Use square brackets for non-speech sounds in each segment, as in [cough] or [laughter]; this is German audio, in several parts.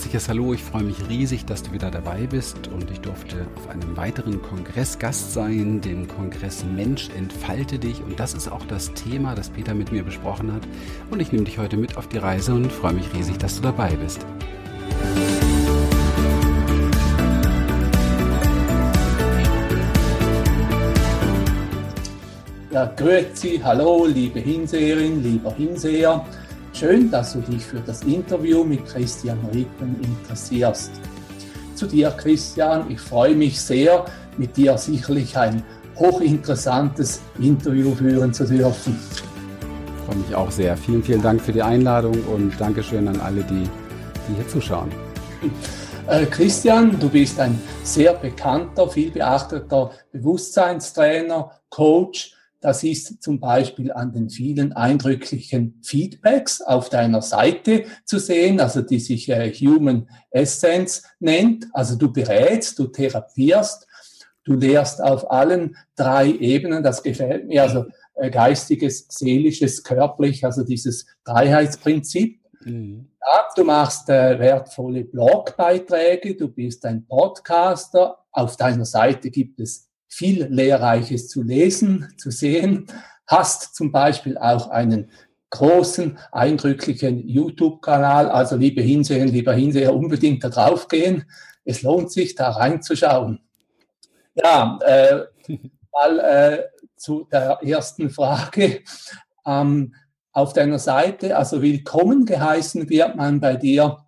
herzliches Hallo. Ich freue mich riesig, dass du wieder dabei bist und ich durfte auf einem weiteren Kongress Gast sein, dem Kongress Mensch entfalte dich. Und das ist auch das Thema, das Peter mit mir besprochen hat. Und ich nehme dich heute mit auf die Reise und freue mich riesig, dass du dabei bist. Ja, grüezi, hallo, liebe Hinseherin, lieber Hinseher. Schön, dass du dich für das Interview mit Christian Rippen interessierst. Zu dir, Christian, ich freue mich sehr, mit dir sicherlich ein hochinteressantes Interview führen zu dürfen. Ich freue mich auch sehr. Vielen, vielen Dank für die Einladung und Dankeschön an alle, die, die hier zuschauen. Äh, Christian, du bist ein sehr bekannter, vielbeachteter Bewusstseinstrainer, Coach, das ist zum Beispiel an den vielen eindrücklichen Feedbacks auf deiner Seite zu sehen, also die sich äh, Human Essence nennt. Also du berätst, du therapierst, du lehrst auf allen drei Ebenen. Das gefällt mir. Also äh, geistiges, seelisches, körperlich, also dieses Dreiheitsprinzip. Mhm. Ja, du machst äh, wertvolle Blogbeiträge, du bist ein Podcaster. Auf deiner Seite gibt es viel Lehrreiches zu lesen, zu sehen. Hast zum Beispiel auch einen großen, eindrücklichen YouTube-Kanal. Also liebe Hinsehen, lieber Hinseher, unbedingt da drauf gehen. Es lohnt sich, da reinzuschauen. Ja, äh, [laughs] mal äh, zu der ersten Frage. Ähm, auf deiner Seite, also willkommen geheißen wird man bei dir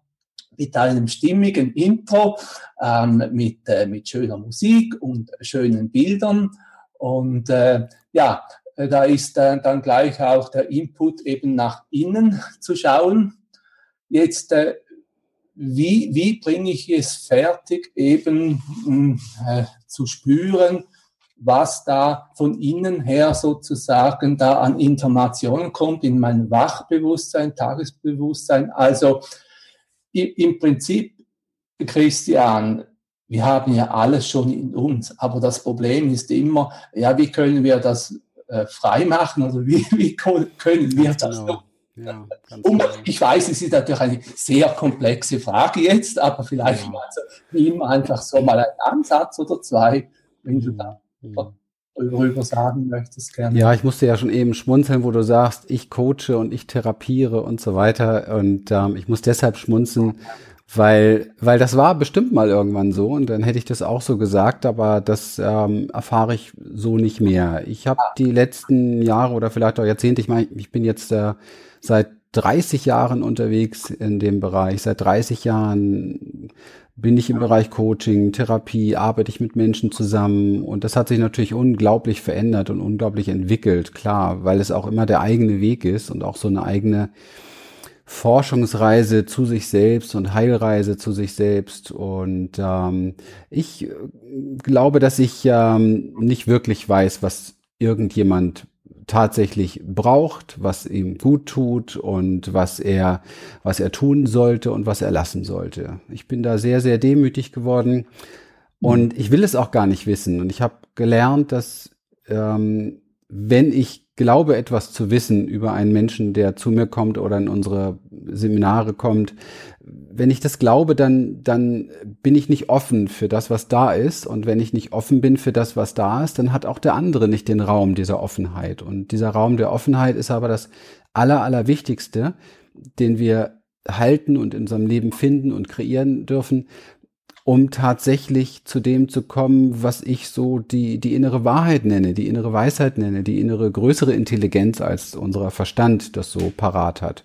mit einem stimmigen Intro, ähm, mit, äh, mit schöner Musik und schönen Bildern. Und äh, ja, da ist äh, dann gleich auch der Input eben nach innen [laughs] zu schauen. Jetzt, äh, wie, wie bringe ich es fertig, eben hm, äh, zu spüren, was da von innen her sozusagen da an Informationen kommt in mein Wachbewusstsein, Tagesbewusstsein. Also im Prinzip, Christian, wir haben ja alles schon in uns, aber das Problem ist immer, ja, wie können wir das äh, frei machen oder wie, [laughs] wie können wir das genau. Ja, um, genau. ich weiß, es ist natürlich eine sehr komplexe Frage jetzt, aber vielleicht ja. mal so, einfach so mal einen Ansatz oder zwei, wenn du da ja darüber sagen möchtest, gerne. Ja, ich musste ja schon eben schmunzeln, wo du sagst, ich coache und ich therapiere und so weiter. Und ähm, ich muss deshalb schmunzeln, weil, weil das war bestimmt mal irgendwann so und dann hätte ich das auch so gesagt, aber das ähm, erfahre ich so nicht mehr. Ich habe die letzten Jahre oder vielleicht auch Jahrzehnte, ich meine, ich bin jetzt äh, seit 30 Jahren unterwegs in dem Bereich, seit 30 Jahren bin ich im Bereich Coaching, Therapie, arbeite ich mit Menschen zusammen und das hat sich natürlich unglaublich verändert und unglaublich entwickelt, klar, weil es auch immer der eigene Weg ist und auch so eine eigene Forschungsreise zu sich selbst und Heilreise zu sich selbst. Und ähm, ich glaube, dass ich ähm, nicht wirklich weiß, was irgendjemand tatsächlich braucht, was ihm gut tut und was er, was er tun sollte und was er lassen sollte. Ich bin da sehr, sehr demütig geworden und ich will es auch gar nicht wissen. Und ich habe gelernt, dass ähm, wenn ich glaube, etwas zu wissen über einen Menschen, der zu mir kommt oder in unsere Seminare kommt, wenn ich das glaube, dann, dann bin ich nicht offen für das, was da ist. Und wenn ich nicht offen bin für das, was da ist, dann hat auch der andere nicht den Raum dieser Offenheit. Und dieser Raum der Offenheit ist aber das Aller, Allerwichtigste, den wir halten und in unserem Leben finden und kreieren dürfen, um tatsächlich zu dem zu kommen, was ich so die, die innere Wahrheit nenne, die innere Weisheit nenne, die innere größere Intelligenz als unser Verstand das so parat hat.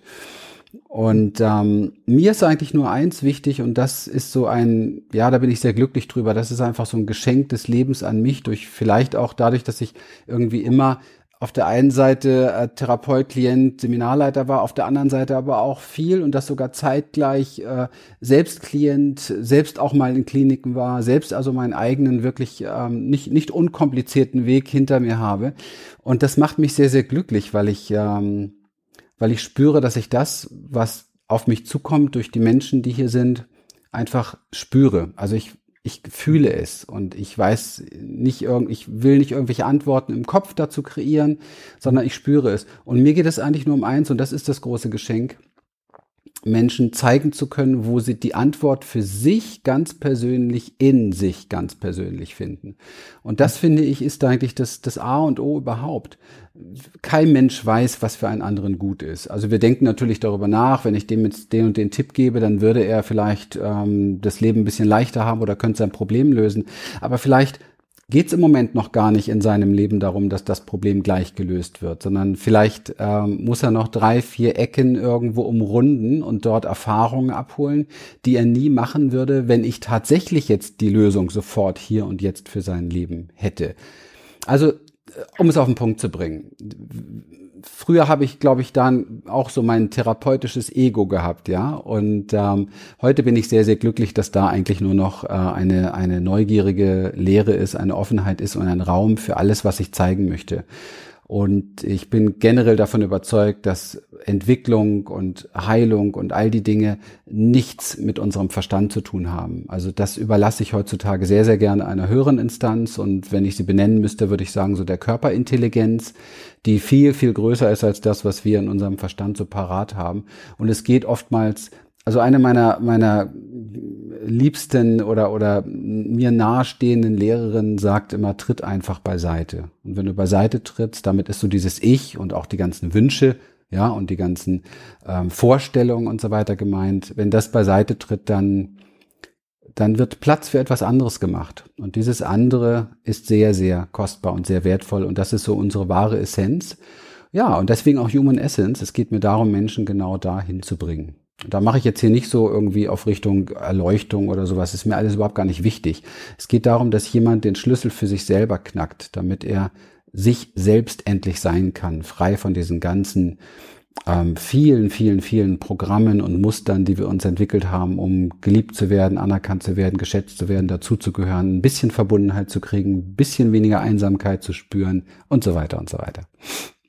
Und ähm, mir ist eigentlich nur eins wichtig und das ist so ein, ja, da bin ich sehr glücklich drüber. Das ist einfach so ein Geschenk des Lebens an mich durch vielleicht auch dadurch, dass ich irgendwie immer auf der einen Seite äh, Therapeut, Klient, Seminarleiter war, auf der anderen Seite aber auch viel und das sogar zeitgleich äh, selbst Klient, selbst auch mal in Kliniken war, selbst also meinen eigenen wirklich ähm, nicht nicht unkomplizierten Weg hinter mir habe und das macht mich sehr sehr glücklich, weil ich ähm, weil ich spüre, dass ich das, was auf mich zukommt durch die Menschen, die hier sind, einfach spüre. Also ich ich fühle es und ich weiß nicht irgend, ich will nicht irgendwelche Antworten im Kopf dazu kreieren, sondern ich spüre es. Und mir geht es eigentlich nur um eins und das ist das große Geschenk. Menschen zeigen zu können, wo sie die Antwort für sich ganz persönlich in sich ganz persönlich finden. Und das finde ich ist eigentlich das, das A und O überhaupt. Kein Mensch weiß, was für einen anderen gut ist. Also wir denken natürlich darüber nach, wenn ich dem jetzt den und den Tipp gebe, dann würde er vielleicht ähm, das Leben ein bisschen leichter haben oder könnte sein Problem lösen. Aber vielleicht geht es im Moment noch gar nicht in seinem Leben darum, dass das Problem gleich gelöst wird, sondern vielleicht ähm, muss er noch drei, vier Ecken irgendwo umrunden und dort Erfahrungen abholen, die er nie machen würde, wenn ich tatsächlich jetzt die Lösung sofort hier und jetzt für sein Leben hätte. Also, äh, um es auf den Punkt zu bringen früher habe ich, glaube ich, dann auch so mein therapeutisches Ego gehabt, ja. Und ähm, heute bin ich sehr, sehr glücklich, dass da eigentlich nur noch äh, eine, eine neugierige Lehre ist, eine Offenheit ist und ein Raum für alles, was ich zeigen möchte. Und ich bin generell davon überzeugt, dass Entwicklung und Heilung und all die Dinge nichts mit unserem Verstand zu tun haben. Also das überlasse ich heutzutage sehr, sehr gerne einer höheren Instanz. Und wenn ich sie benennen müsste, würde ich sagen, so der Körperintelligenz, die viel, viel größer ist als das, was wir in unserem Verstand so parat haben. Und es geht oftmals also eine meiner, meiner liebsten oder, oder mir nahestehenden Lehrerinnen sagt immer, tritt einfach beiseite. Und wenn du beiseite trittst, damit ist so dieses Ich und auch die ganzen Wünsche, ja, und die ganzen ähm, Vorstellungen und so weiter gemeint. Wenn das beiseite tritt, dann, dann wird Platz für etwas anderes gemacht. Und dieses andere ist sehr, sehr kostbar und sehr wertvoll. Und das ist so unsere wahre Essenz. Ja, und deswegen auch Human Essence. Es geht mir darum, Menschen genau dahin zu bringen. Da mache ich jetzt hier nicht so irgendwie auf Richtung Erleuchtung oder sowas. ist mir alles überhaupt gar nicht wichtig. Es geht darum, dass jemand den Schlüssel für sich selber knackt, damit er sich selbst endlich sein kann, frei von diesen ganzen ähm, vielen, vielen, vielen Programmen und Mustern, die wir uns entwickelt haben, um geliebt zu werden, anerkannt zu werden, geschätzt zu werden, dazuzugehören, ein bisschen Verbundenheit zu kriegen, ein bisschen weniger Einsamkeit zu spüren und so weiter und so weiter.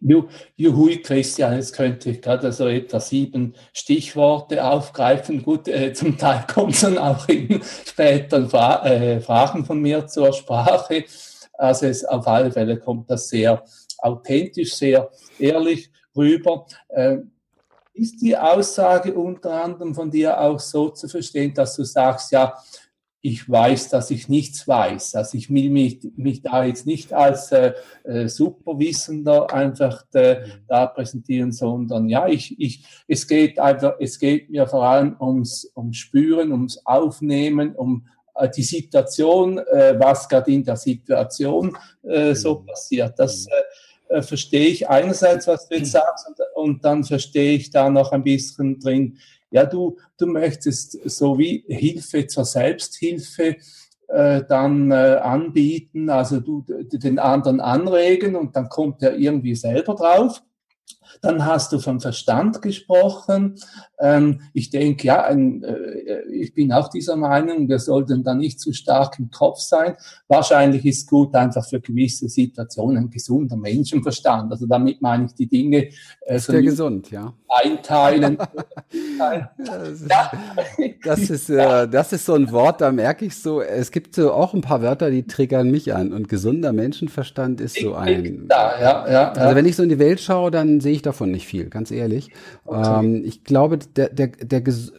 Juhui, Christian, jetzt könnte ich gerade so etwa sieben Stichworte aufgreifen. Gut, äh, zum Teil [laughs] kommt es dann auch in späteren Fra äh, Fragen von mir zur Sprache. Also es, auf alle Fälle kommt das sehr authentisch, sehr ehrlich rüber. Äh, ist die Aussage unter anderem von dir auch so zu verstehen, dass du sagst, ja, ich weiß, dass ich nichts weiß. Also ich will mich, mich da jetzt nicht als äh, äh, Superwissender einfach äh, da präsentieren, sondern ja, ich, ich, es geht einfach, es geht mir vor allem ums, ums Spüren, ums Aufnehmen, um äh, die Situation, äh, was gerade in der Situation äh, so mhm. passiert. Das mhm. äh, äh, verstehe ich einerseits, was du jetzt [clears throat] sagst, und, und dann verstehe ich da noch ein bisschen drin, ja, du, du möchtest so wie Hilfe zur Selbsthilfe äh, dann äh, anbieten, also du den anderen anregen und dann kommt er irgendwie selber drauf. Dann hast du vom Verstand gesprochen. Ähm, ich denke, ja, ein, äh, ich bin auch dieser Meinung, wir sollten da nicht zu stark im Kopf sein. Wahrscheinlich ist gut einfach für gewisse Situationen ein gesunder Menschenverstand. Also damit meine ich die Dinge äh, ist der gesund, ja. einteilen. [laughs] das, ist, das, ist, äh, das ist so ein Wort, da merke ich so, es gibt so auch ein paar Wörter, die triggern mich an. Und gesunder Menschenverstand ist so ein. Ja, ja, ja, also wenn ich so in die Welt schaue, dann sehe ich davon nicht viel, ganz ehrlich. Okay. Ähm, ich glaube, der, der, der ges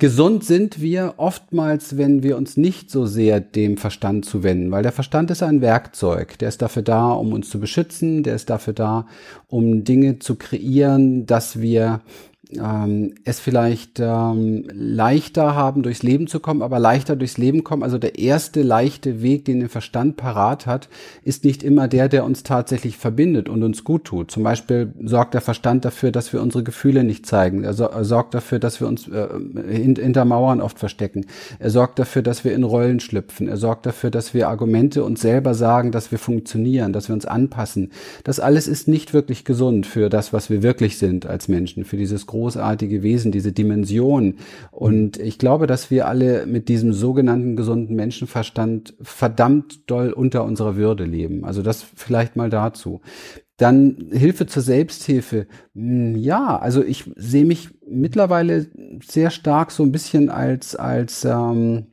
gesund sind wir oftmals, wenn wir uns nicht so sehr dem Verstand zuwenden, weil der Verstand ist ein Werkzeug. Der ist dafür da, um uns zu beschützen, der ist dafür da, um Dinge zu kreieren, dass wir ähm, es vielleicht ähm, leichter haben, durchs Leben zu kommen, aber leichter durchs Leben kommen. Also der erste leichte Weg, den der Verstand parat hat, ist nicht immer der, der uns tatsächlich verbindet und uns gut tut. Zum Beispiel sorgt der Verstand dafür, dass wir unsere Gefühle nicht zeigen. Er, so, er sorgt dafür, dass wir uns äh, hinter Mauern oft verstecken. Er sorgt dafür, dass wir in Rollen schlüpfen. Er sorgt dafür, dass wir Argumente uns selber sagen, dass wir funktionieren, dass wir uns anpassen. Das alles ist nicht wirklich gesund für das, was wir wirklich sind als Menschen, für dieses große großartige Wesen, diese Dimension. Und ich glaube, dass wir alle mit diesem sogenannten gesunden Menschenverstand verdammt doll unter unserer Würde leben. Also das vielleicht mal dazu. Dann Hilfe zur Selbsthilfe. Hm, ja, also ich sehe mich mittlerweile sehr stark so ein bisschen als, als, ähm,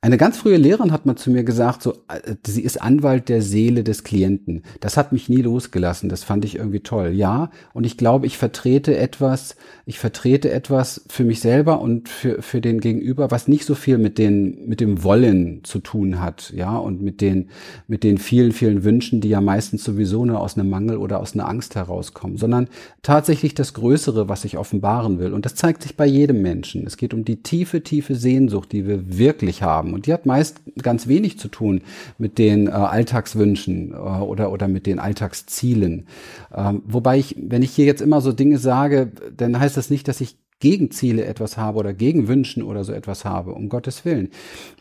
Eine ganz frühe Lehrerin hat mal zu mir gesagt, so, äh, sie ist Anwalt der Seele des Klienten. Das hat mich nie losgelassen. Das fand ich irgendwie toll. Ja. Und ich glaube, ich vertrete etwas, ich vertrete etwas für mich selber und für, für den Gegenüber, was nicht so viel mit den, mit dem Wollen zu tun hat. Ja. Und mit den, mit den vielen, vielen Wünschen, die ja meistens sowieso nur aus einem Mangel oder aus einer Angst herauskommen, sondern tatsächlich das Größere, was ich offenbaren will. Und das zeigt sich bei jedem Menschen. Es geht um die tiefe, tiefe Sehnsucht, die wir wirklich haben haben. Und die hat meist ganz wenig zu tun mit den äh, Alltagswünschen äh, oder, oder mit den Alltagszielen. Ähm, wobei ich, wenn ich hier jetzt immer so Dinge sage, dann heißt das nicht, dass ich gegen Ziele etwas habe oder gegen Wünschen oder so etwas habe, um Gottes Willen.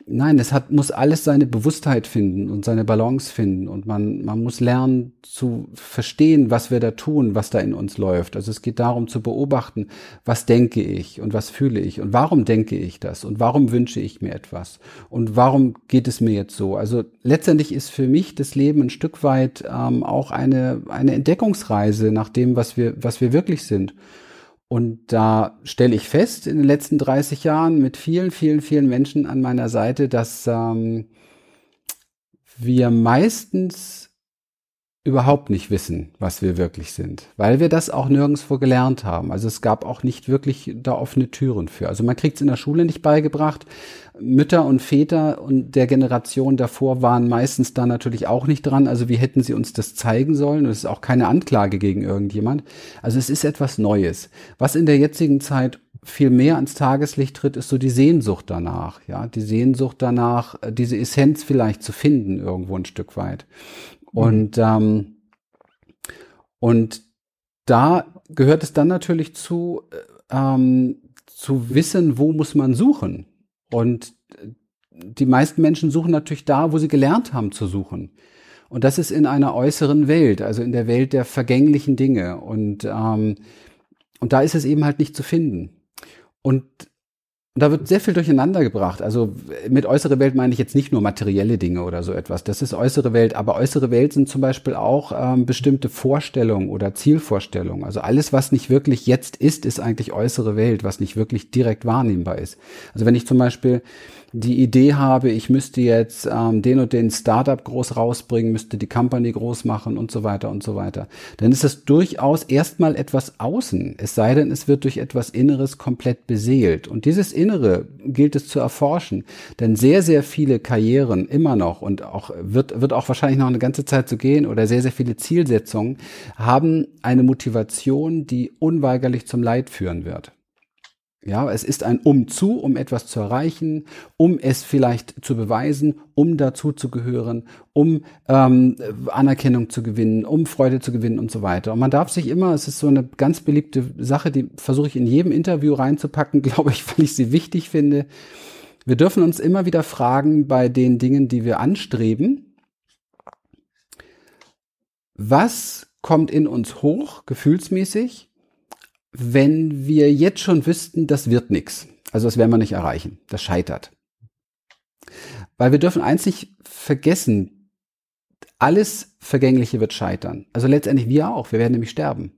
Nein, es hat, muss alles seine Bewusstheit finden und seine Balance finden und man, man muss lernen zu verstehen, was wir da tun, was da in uns läuft. Also es geht darum zu beobachten, was denke ich und was fühle ich und warum denke ich das und warum wünsche ich mir etwas und warum geht es mir jetzt so. Also letztendlich ist für mich das Leben ein Stück weit ähm, auch eine, eine Entdeckungsreise nach dem, was wir, was wir wirklich sind. Und da stelle ich fest in den letzten 30 Jahren mit vielen, vielen, vielen Menschen an meiner Seite, dass ähm, wir meistens überhaupt nicht wissen, was wir wirklich sind, weil wir das auch nirgendwo gelernt haben. Also es gab auch nicht wirklich da offene Türen für. Also man kriegt es in der Schule nicht beigebracht. Mütter und Väter und der Generation davor waren meistens da natürlich auch nicht dran. Also wie hätten sie uns das zeigen sollen? Und es ist auch keine Anklage gegen irgendjemand. Also es ist etwas Neues. Was in der jetzigen Zeit viel mehr ans Tageslicht tritt, ist so die Sehnsucht danach, ja, die Sehnsucht danach, diese Essenz vielleicht zu finden irgendwo ein Stück weit. Mhm. Und, ähm, und da gehört es dann natürlich zu, ähm, zu wissen, wo muss man suchen. Und die meisten Menschen suchen natürlich da, wo sie gelernt haben zu suchen. Und das ist in einer äußeren Welt, also in der Welt der vergänglichen Dinge. Und, ähm, und da ist es eben halt nicht zu finden. Und da wird sehr viel durcheinander gebracht. Also mit äußere Welt meine ich jetzt nicht nur materielle Dinge oder so etwas. Das ist äußere Welt. Aber äußere Welt sind zum Beispiel auch ähm, bestimmte Vorstellungen oder Zielvorstellungen. Also alles, was nicht wirklich jetzt ist, ist eigentlich äußere Welt, was nicht wirklich direkt wahrnehmbar ist. Also wenn ich zum Beispiel die Idee habe, ich müsste jetzt ähm, den und den Startup groß rausbringen, müsste die Company groß machen und so weiter und so weiter, dann ist es durchaus erstmal etwas außen, es sei denn, es wird durch etwas Inneres komplett beseelt. Und dieses Innere gilt es zu erforschen, denn sehr, sehr viele Karrieren immer noch und auch wird, wird auch wahrscheinlich noch eine ganze Zeit zu gehen oder sehr, sehr viele Zielsetzungen haben eine Motivation, die unweigerlich zum Leid führen wird. Ja, es ist ein Umzu, um etwas zu erreichen, um es vielleicht zu beweisen, um dazu zu gehören, um ähm, Anerkennung zu gewinnen, um Freude zu gewinnen und so weiter. Und man darf sich immer, es ist so eine ganz beliebte Sache, die versuche ich in jedem Interview reinzupacken, [laughs] glaube ich, weil ich sie wichtig finde. Wir dürfen uns immer wieder fragen bei den Dingen, die wir anstreben, was kommt in uns hoch, gefühlsmäßig? Wenn wir jetzt schon wüssten, das wird nichts. Also das werden wir nicht erreichen. Das scheitert. Weil wir dürfen nicht vergessen, alles Vergängliche wird scheitern. Also letztendlich wir auch. Wir werden nämlich sterben.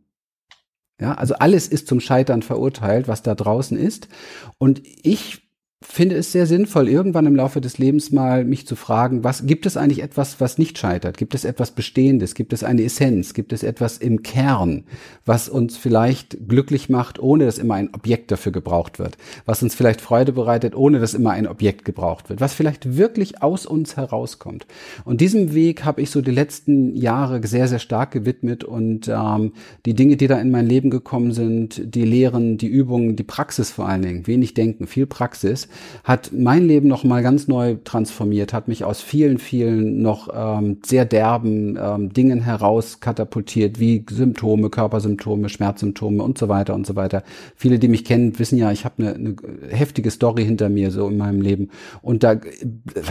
Ja, also alles ist zum Scheitern verurteilt, was da draußen ist. Und ich finde es sehr sinnvoll, irgendwann im Laufe des Lebens mal mich zu fragen, was gibt es eigentlich etwas, was nicht scheitert? Gibt es etwas Bestehendes? Gibt es eine Essenz? Gibt es etwas im Kern, was uns vielleicht glücklich macht, ohne dass immer ein Objekt dafür gebraucht wird? Was uns vielleicht Freude bereitet, ohne dass immer ein Objekt gebraucht wird? Was vielleicht wirklich aus uns herauskommt? Und diesem Weg habe ich so die letzten Jahre sehr, sehr stark gewidmet und ähm, die Dinge, die da in mein Leben gekommen sind, die Lehren, die Übungen, die Praxis vor allen Dingen, wenig denken, viel Praxis, hat mein Leben noch mal ganz neu transformiert, hat mich aus vielen, vielen noch ähm, sehr derben ähm, Dingen heraus katapultiert, wie Symptome, Körpersymptome, Schmerzsymptome und so weiter und so weiter. Viele, die mich kennen, wissen ja, ich habe eine, eine heftige Story hinter mir so in meinem Leben und da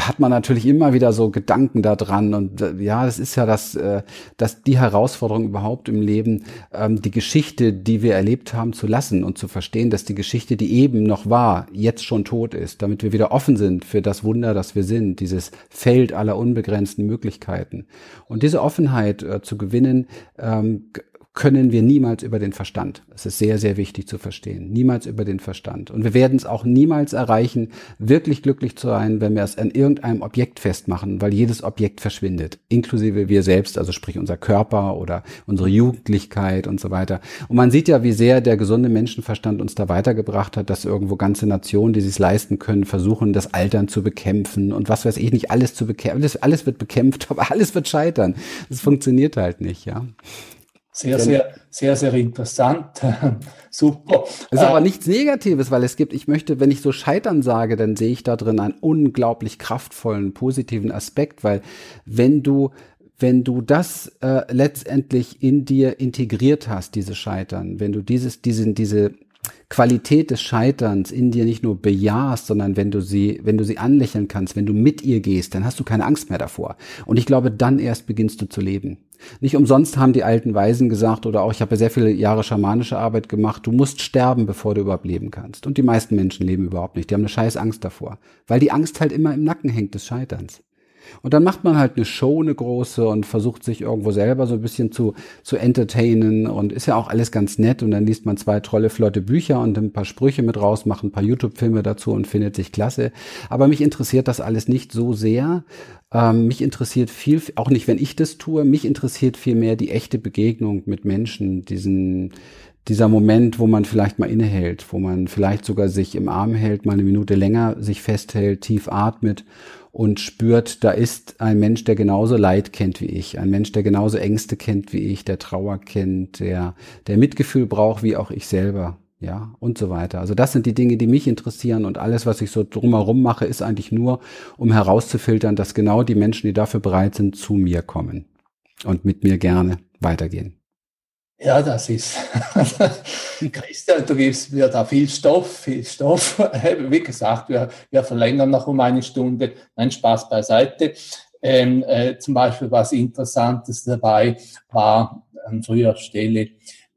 hat man natürlich immer wieder so Gedanken da dran und äh, ja, das ist ja das, äh, das die Herausforderung überhaupt im Leben, ähm, die Geschichte, die wir erlebt haben, zu lassen und zu verstehen, dass die Geschichte, die eben noch war, jetzt schon tot tot ist, damit wir wieder offen sind für das Wunder, das wir sind, dieses Feld aller unbegrenzten Möglichkeiten. Und diese Offenheit äh, zu gewinnen, ähm, können wir niemals über den Verstand. Das ist sehr, sehr wichtig zu verstehen. Niemals über den Verstand. Und wir werden es auch niemals erreichen, wirklich glücklich zu sein, wenn wir es an irgendeinem Objekt festmachen, weil jedes Objekt verschwindet, inklusive wir selbst, also sprich unser Körper oder unsere Jugendlichkeit und so weiter. Und man sieht ja, wie sehr der gesunde Menschenverstand uns da weitergebracht hat, dass irgendwo ganze Nationen, die sich leisten können, versuchen, das Altern zu bekämpfen und was weiß ich nicht, alles zu bekämpfen. Alles, alles wird bekämpft, [laughs] aber alles wird scheitern. Das funktioniert halt nicht, ja. Sehr, sehr, sehr, sehr interessant. [laughs] Super. Es ist aber äh, nichts Negatives, weil es gibt, ich möchte, wenn ich so scheitern sage, dann sehe ich da drin einen unglaublich kraftvollen, positiven Aspekt, weil wenn du, wenn du das äh, letztendlich in dir integriert hast, diese Scheitern, wenn du dieses, diesen, diese Qualität des Scheiterns in dir nicht nur bejahst, sondern wenn du sie, wenn du sie anlächeln kannst, wenn du mit ihr gehst, dann hast du keine Angst mehr davor. Und ich glaube, dann erst beginnst du zu leben. Nicht umsonst haben die alten Weisen gesagt, oder auch ich habe sehr viele Jahre schamanische Arbeit gemacht, du musst sterben, bevor du überhaupt leben kannst. Und die meisten Menschen leben überhaupt nicht. Die haben eine scheiß Angst davor. Weil die Angst halt immer im Nacken hängt des Scheiterns. Und dann macht man halt eine Show, eine große und versucht sich irgendwo selber so ein bisschen zu, zu entertainen und ist ja auch alles ganz nett und dann liest man zwei tolle, flotte Bücher und ein paar Sprüche mit raus, macht ein paar YouTube-Filme dazu und findet sich klasse. Aber mich interessiert das alles nicht so sehr. Ähm, mich interessiert viel, auch nicht, wenn ich das tue, mich interessiert viel mehr die echte Begegnung mit Menschen, diesen, dieser Moment, wo man vielleicht mal innehält, wo man vielleicht sogar sich im Arm hält, mal eine Minute länger sich festhält, tief atmet und spürt, da ist ein Mensch, der genauso Leid kennt wie ich, ein Mensch, der genauso Ängste kennt wie ich, der Trauer kennt, der, der Mitgefühl braucht wie auch ich selber, ja, und so weiter. Also das sind die Dinge, die mich interessieren und alles, was ich so drumherum mache, ist eigentlich nur, um herauszufiltern, dass genau die Menschen, die dafür bereit sind, zu mir kommen und mit mir gerne weitergehen. Ja, das ist, [laughs] Christian, du gibst mir da viel Stoff, viel Stoff. [laughs] Wie gesagt, wir, wir verlängern noch um eine Stunde. Nein, Spaß beiseite. Ähm, äh, zum Beispiel was Interessantes dabei war an früher Stelle,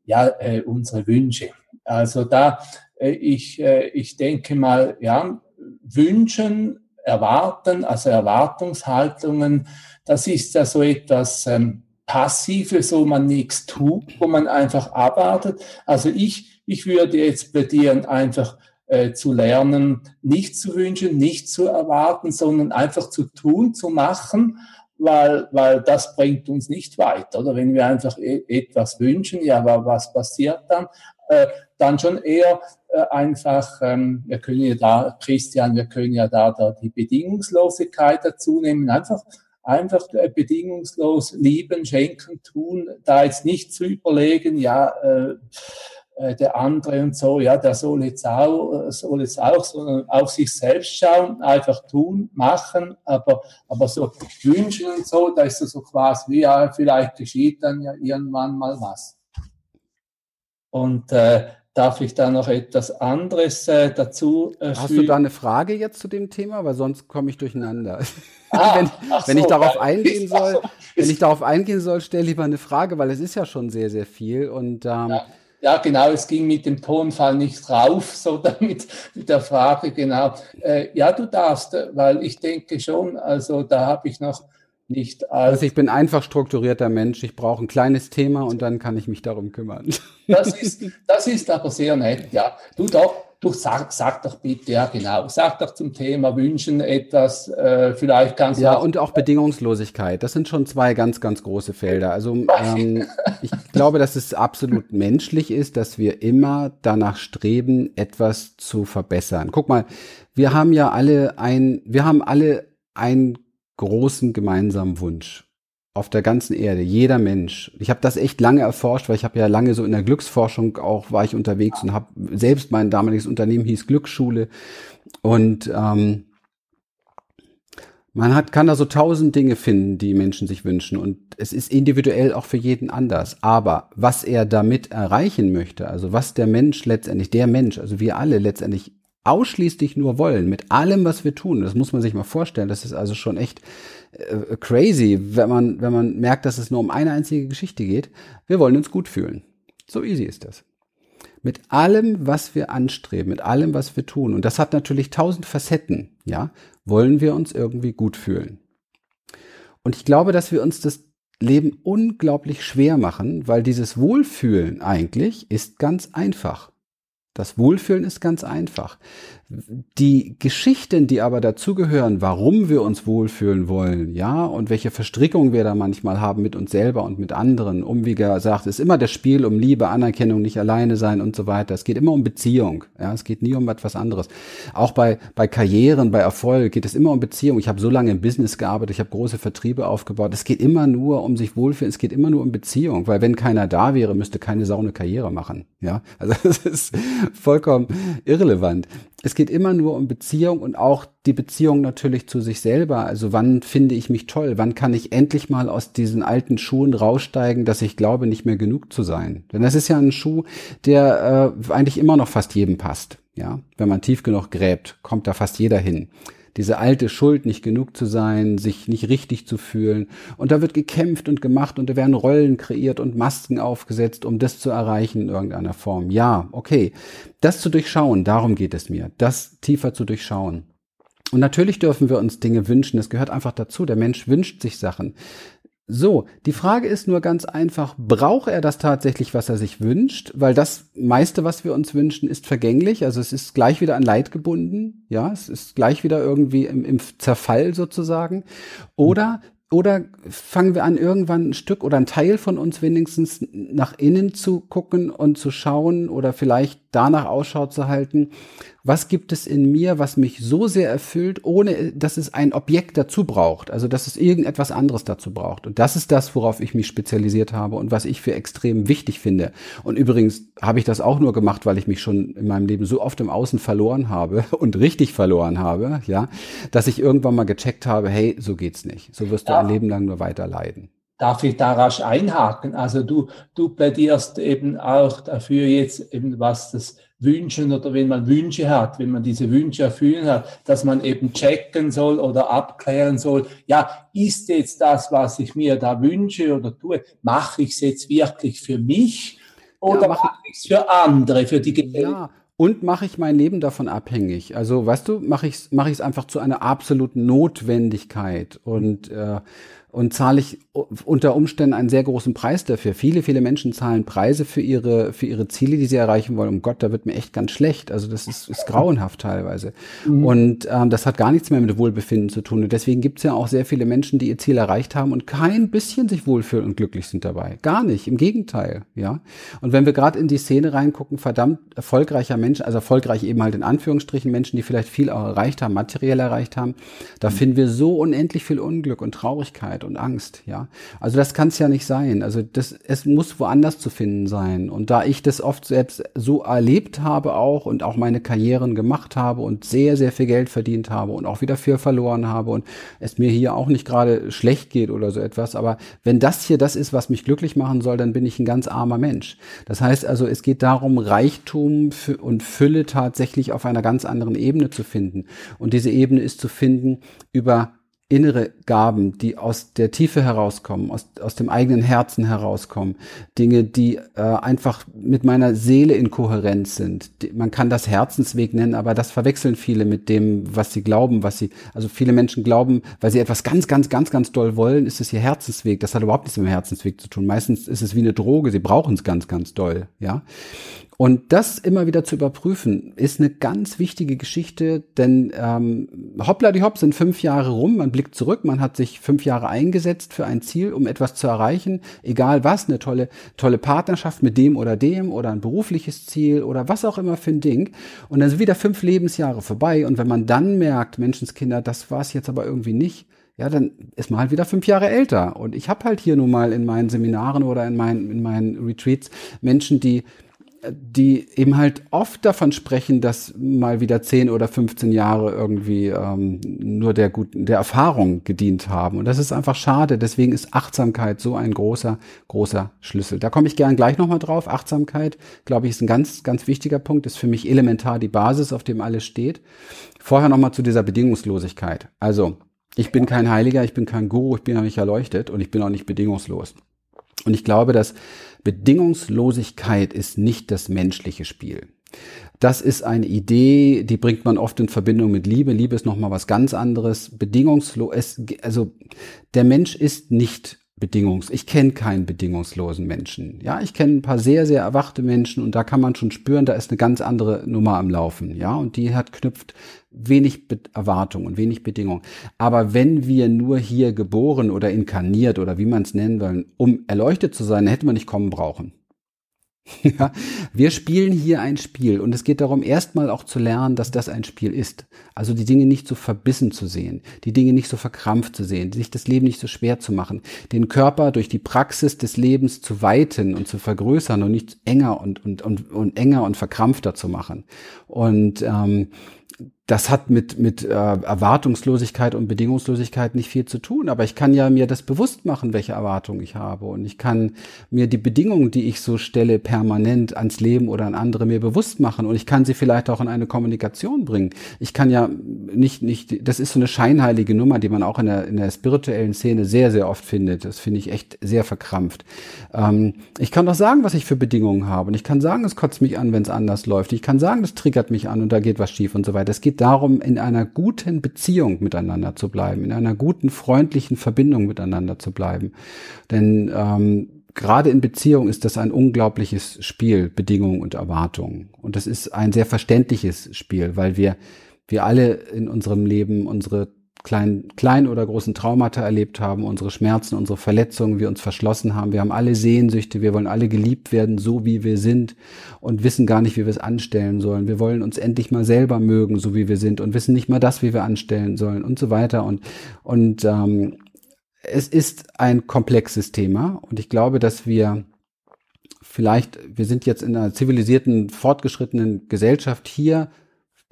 ja, äh, unsere Wünsche. Also da, äh, ich, äh, ich denke mal, ja, wünschen, erwarten, also Erwartungshaltungen, das ist ja so etwas, ähm, Passive, so man nichts tut, wo man einfach abwartet. Also ich, ich würde jetzt plädieren, einfach äh, zu lernen, nicht zu wünschen, nicht zu erwarten, sondern einfach zu tun, zu machen, weil, weil das bringt uns nicht weiter. Oder wenn wir einfach e etwas wünschen, ja, aber was passiert dann? Äh, dann schon eher äh, einfach, ähm, wir können ja da, Christian, wir können ja da, da die Bedingungslosigkeit dazu nehmen, einfach einfach äh, bedingungslos lieben, schenken, tun, da jetzt nicht zu überlegen, ja, äh, äh, der andere und so, ja, der soll jetzt auch, soll jetzt auch, sondern auf sich selbst schauen, einfach tun, machen, aber, aber so wünschen und so, da ist so quasi, wie ja, vielleicht geschieht dann ja irgendwann mal was. Und äh, Darf ich da noch etwas anderes äh, dazu? Äh, Hast du da eine Frage jetzt zu dem Thema? Weil sonst komme ich durcheinander. [laughs] Ah, wenn, wenn so, [laughs] ich darauf eingehen soll, wenn ich darauf eingehen soll, stell lieber eine Frage, weil es ist ja schon sehr, sehr viel. Und ähm, ja. ja. genau, es ging mit dem Tonfall nicht rauf, [laughs] so damit mit der Frage, genau. Äh, ja, du darfst, weil ich denke schon, also da habe ich noch nicht als. Also ich bin einfach strukturierter Mensch. Ich brauche ein kleines Thema und dann kann ich mich darum kümmern. Das ist, das ist aber sehr nett, ja. Du doch, du sag, sag doch bitte, ja genau, sag doch zum Thema Wünschen etwas, äh, vielleicht du. Ja, und auch Bedingungslosigkeit. Das sind schon zwei ganz, ganz große Felder. Also ähm, [laughs] ich glaube, dass es absolut menschlich ist, dass wir immer danach streben, etwas zu verbessern. Guck mal, wir haben ja alle ein, wir haben alle ein großen gemeinsamen Wunsch auf der ganzen Erde, jeder Mensch. Ich habe das echt lange erforscht, weil ich habe ja lange so in der Glücksforschung auch war ich unterwegs und habe selbst mein damaliges Unternehmen hieß Glücksschule und ähm, man hat, kann da so tausend Dinge finden, die Menschen sich wünschen und es ist individuell auch für jeden anders. Aber was er damit erreichen möchte, also was der Mensch letztendlich, der Mensch, also wir alle letztendlich ausschließlich nur wollen, mit allem, was wir tun, das muss man sich mal vorstellen, das ist also schon echt äh, crazy, wenn man, wenn man merkt, dass es nur um eine einzige Geschichte geht. Wir wollen uns gut fühlen. So easy ist das. Mit allem, was wir anstreben, mit allem, was wir tun, und das hat natürlich tausend Facetten, ja, wollen wir uns irgendwie gut fühlen. Und ich glaube, dass wir uns das Leben unglaublich schwer machen, weil dieses Wohlfühlen eigentlich ist ganz einfach. Das Wohlfühlen ist ganz einfach. Die Geschichten, die aber dazugehören, warum wir uns wohlfühlen wollen, ja, und welche Verstrickungen wir da manchmal haben mit uns selber und mit anderen, um, wie gesagt, ist immer das Spiel um Liebe, Anerkennung, nicht alleine sein und so weiter. Es geht immer um Beziehung, ja, es geht nie um etwas anderes. Auch bei, bei Karrieren, bei Erfolg geht es immer um Beziehung. Ich habe so lange im Business gearbeitet, ich habe große Vertriebe aufgebaut. Es geht immer nur um sich wohlfühlen, es geht immer nur um Beziehung, weil wenn keiner da wäre, müsste keine Sau eine Karriere machen, ja. Also [laughs] das ist vollkommen irrelevant es geht immer nur um Beziehung und auch die Beziehung natürlich zu sich selber. Also wann finde ich mich toll? Wann kann ich endlich mal aus diesen alten Schuhen raussteigen, dass ich glaube, nicht mehr genug zu sein? Denn das ist ja ein Schuh, der äh, eigentlich immer noch fast jedem passt. Ja, wenn man tief genug gräbt, kommt da fast jeder hin diese alte Schuld, nicht genug zu sein, sich nicht richtig zu fühlen. Und da wird gekämpft und gemacht und da werden Rollen kreiert und Masken aufgesetzt, um das zu erreichen in irgendeiner Form. Ja, okay. Das zu durchschauen, darum geht es mir, das tiefer zu durchschauen. Und natürlich dürfen wir uns Dinge wünschen. Das gehört einfach dazu. Der Mensch wünscht sich Sachen. So, die Frage ist nur ganz einfach, braucht er das tatsächlich, was er sich wünscht? Weil das meiste, was wir uns wünschen, ist vergänglich. Also es ist gleich wieder an Leid gebunden. Ja, es ist gleich wieder irgendwie im, im Zerfall sozusagen. Oder oder fangen wir an, irgendwann ein Stück oder ein Teil von uns wenigstens nach innen zu gucken und zu schauen oder vielleicht danach Ausschau zu halten, was gibt es in mir, was mich so sehr erfüllt, ohne dass es ein Objekt dazu braucht, also dass es irgendetwas anderes dazu braucht. Und das ist das, worauf ich mich spezialisiert habe und was ich für extrem wichtig finde. Und übrigens habe ich das auch nur gemacht, weil ich mich schon in meinem Leben so oft im Außen verloren habe [laughs] und richtig verloren habe, ja, dass ich irgendwann mal gecheckt habe, hey, so geht's nicht. So wirst du ja. ein Leben lang nur weiter leiden darf ich da rasch einhaken? Also du, du plädierst eben auch dafür jetzt eben, was das Wünschen oder wenn man Wünsche hat, wenn man diese Wünsche erfüllen hat, dass man eben checken soll oder abklären soll, ja, ist jetzt das, was ich mir da wünsche oder tue, mache ich es jetzt wirklich für mich oder ja, mache mach ich es für andere, für die Gesellschaft? Ja. Und mache ich mein Leben davon abhängig? Also, weißt du, mache ich es es einfach zu einer absoluten Notwendigkeit und äh, und zahle ich unter Umständen einen sehr großen Preis dafür. Viele, viele Menschen zahlen Preise für ihre, für ihre Ziele, die sie erreichen wollen. Um Gott, da wird mir echt ganz schlecht. Also das ist, ist grauenhaft teilweise. Mhm. Und ähm, das hat gar nichts mehr mit Wohlbefinden zu tun. Und deswegen gibt es ja auch sehr viele Menschen, die ihr Ziel erreicht haben und kein bisschen sich wohlfühlen und glücklich sind dabei. Gar nicht. Im Gegenteil. Ja. Und wenn wir gerade in die Szene reingucken, verdammt erfolgreicher Menschen, also erfolgreich eben halt in Anführungsstrichen Menschen, die vielleicht viel auch erreicht haben, materiell erreicht haben, da mhm. finden wir so unendlich viel Unglück und Traurigkeit und Angst. Ja. Also das kann es ja nicht sein. Also das, es muss woanders zu finden sein. Und da ich das oft selbst so erlebt habe auch und auch meine Karrieren gemacht habe und sehr, sehr viel Geld verdient habe und auch wieder viel verloren habe und es mir hier auch nicht gerade schlecht geht oder so etwas. Aber wenn das hier das ist, was mich glücklich machen soll, dann bin ich ein ganz armer Mensch. Das heißt also, es geht darum, Reichtum und Fülle tatsächlich auf einer ganz anderen Ebene zu finden. Und diese Ebene ist zu finden über innere Gaben, die aus der Tiefe herauskommen, aus, aus dem eigenen Herzen herauskommen, Dinge, die äh, einfach mit meiner Seele in Kohärenz sind. Die, man kann das Herzensweg nennen, aber das verwechseln viele mit dem, was sie glauben, was sie, also viele Menschen glauben, weil sie etwas ganz, ganz, ganz, ganz doll wollen, ist es ihr Herzensweg. Das hat überhaupt nichts mit dem Herzensweg zu tun. Meistens ist es wie eine Droge, sie brauchen es ganz, ganz doll, ja. Und das immer wieder zu überprüfen, ist eine ganz wichtige Geschichte, denn ähm, hoppla die hopp sind fünf Jahre rum, man blickt zurück, man hat sich fünf Jahre eingesetzt für ein Ziel, um etwas zu erreichen, egal was, eine tolle, tolle Partnerschaft mit dem oder dem oder ein berufliches Ziel oder was auch immer für ein Ding. Und dann sind wieder fünf Lebensjahre vorbei und wenn man dann merkt, Menschenskinder, das war es jetzt aber irgendwie nicht, ja, dann ist man halt wieder fünf Jahre älter. Und ich habe halt hier nun mal in meinen Seminaren oder in meinen, in meinen Retreats Menschen, die die eben halt oft davon sprechen, dass mal wieder 10 oder 15 Jahre irgendwie ähm, nur der guten, der Erfahrung gedient haben. Und das ist einfach schade. Deswegen ist Achtsamkeit so ein großer, großer Schlüssel. Da komme ich gern gleich nochmal drauf. Achtsamkeit, glaube ich, ist ein ganz, ganz wichtiger Punkt, ist für mich elementar die Basis, auf dem alles steht. Vorher nochmal zu dieser Bedingungslosigkeit. Also, ich bin kein Heiliger, ich bin kein Guru, ich bin auch nicht erleuchtet und ich bin auch nicht bedingungslos. Und ich glaube, dass Bedingungslosigkeit ist nicht das menschliche Spiel. Das ist eine Idee, die bringt man oft in Verbindung mit Liebe. Liebe ist nochmal was ganz anderes. Bedingungslos, also der Mensch ist nicht bedingungs, ich kenne keinen bedingungslosen Menschen. Ja, ich kenne ein paar sehr, sehr erwachte Menschen und da kann man schon spüren, da ist eine ganz andere Nummer am Laufen. Ja, und die hat knüpft wenig Erwartung und wenig Bedingung. Aber wenn wir nur hier geboren oder inkarniert oder wie man es nennen wollen, um erleuchtet zu sein, hätte man nicht kommen brauchen. [laughs] Ja, wir spielen hier ein Spiel und es geht darum, erstmal auch zu lernen, dass das ein Spiel ist. Also die Dinge nicht so verbissen zu sehen, die Dinge nicht so verkrampft zu sehen, sich das Leben nicht so schwer zu machen, den Körper durch die Praxis des Lebens zu weiten und zu vergrößern und nicht enger und, und, und, und enger und verkrampfter zu machen. Und ähm, das hat mit, mit äh, Erwartungslosigkeit und Bedingungslosigkeit nicht viel zu tun, aber ich kann ja mir das bewusst machen, welche Erwartungen ich habe und ich kann mir die Bedingungen, die ich so stelle, permanent ans Leben oder an andere mir bewusst machen und ich kann sie vielleicht auch in eine Kommunikation bringen. Ich kann ja nicht, nicht, das ist so eine scheinheilige Nummer, die man auch in der, in der spirituellen Szene sehr, sehr oft findet. Das finde ich echt sehr verkrampft. Ähm, ich kann doch sagen, was ich für Bedingungen habe und ich kann sagen, es kotzt mich an, wenn es anders läuft. Ich kann sagen, das triggert mich an und da geht was schief und so weiter. Es geht darum, in einer guten Beziehung miteinander zu bleiben, in einer guten, freundlichen Verbindung miteinander zu bleiben. Denn ähm, gerade in Beziehung ist das ein unglaubliches Spiel, Bedingungen und Erwartungen. Und das ist ein sehr verständliches Spiel, weil wir, wir alle in unserem Leben unsere kleinen, kleinen oder großen Traumata erlebt haben, unsere Schmerzen, unsere Verletzungen, wir uns verschlossen haben. Wir haben alle Sehnsüchte, wir wollen alle geliebt werden, so wie wir sind und wissen gar nicht, wie wir es anstellen sollen. Wir wollen uns endlich mal selber mögen, so wie wir sind und wissen nicht mal das, wie wir anstellen sollen und so weiter. Und, und ähm, es ist ein komplexes Thema und ich glaube, dass wir vielleicht, wir sind jetzt in einer zivilisierten, fortgeschrittenen Gesellschaft hier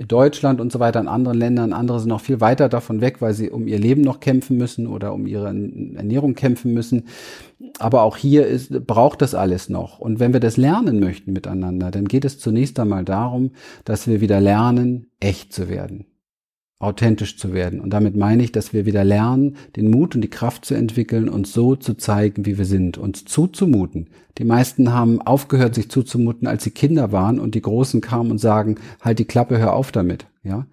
Deutschland und so weiter, in anderen Ländern, andere sind noch viel weiter davon weg, weil sie um ihr Leben noch kämpfen müssen oder um ihre Ernährung kämpfen müssen. Aber auch hier ist, braucht das alles noch. Und wenn wir das lernen möchten miteinander, dann geht es zunächst einmal darum, dass wir wieder lernen, echt zu werden authentisch zu werden. Und damit meine ich, dass wir wieder lernen, den Mut und die Kraft zu entwickeln, uns so zu zeigen, wie wir sind, uns zuzumuten. Die meisten haben aufgehört, sich zuzumuten, als sie Kinder waren und die Großen kamen und sagen, halt die Klappe, hör auf damit. Ja,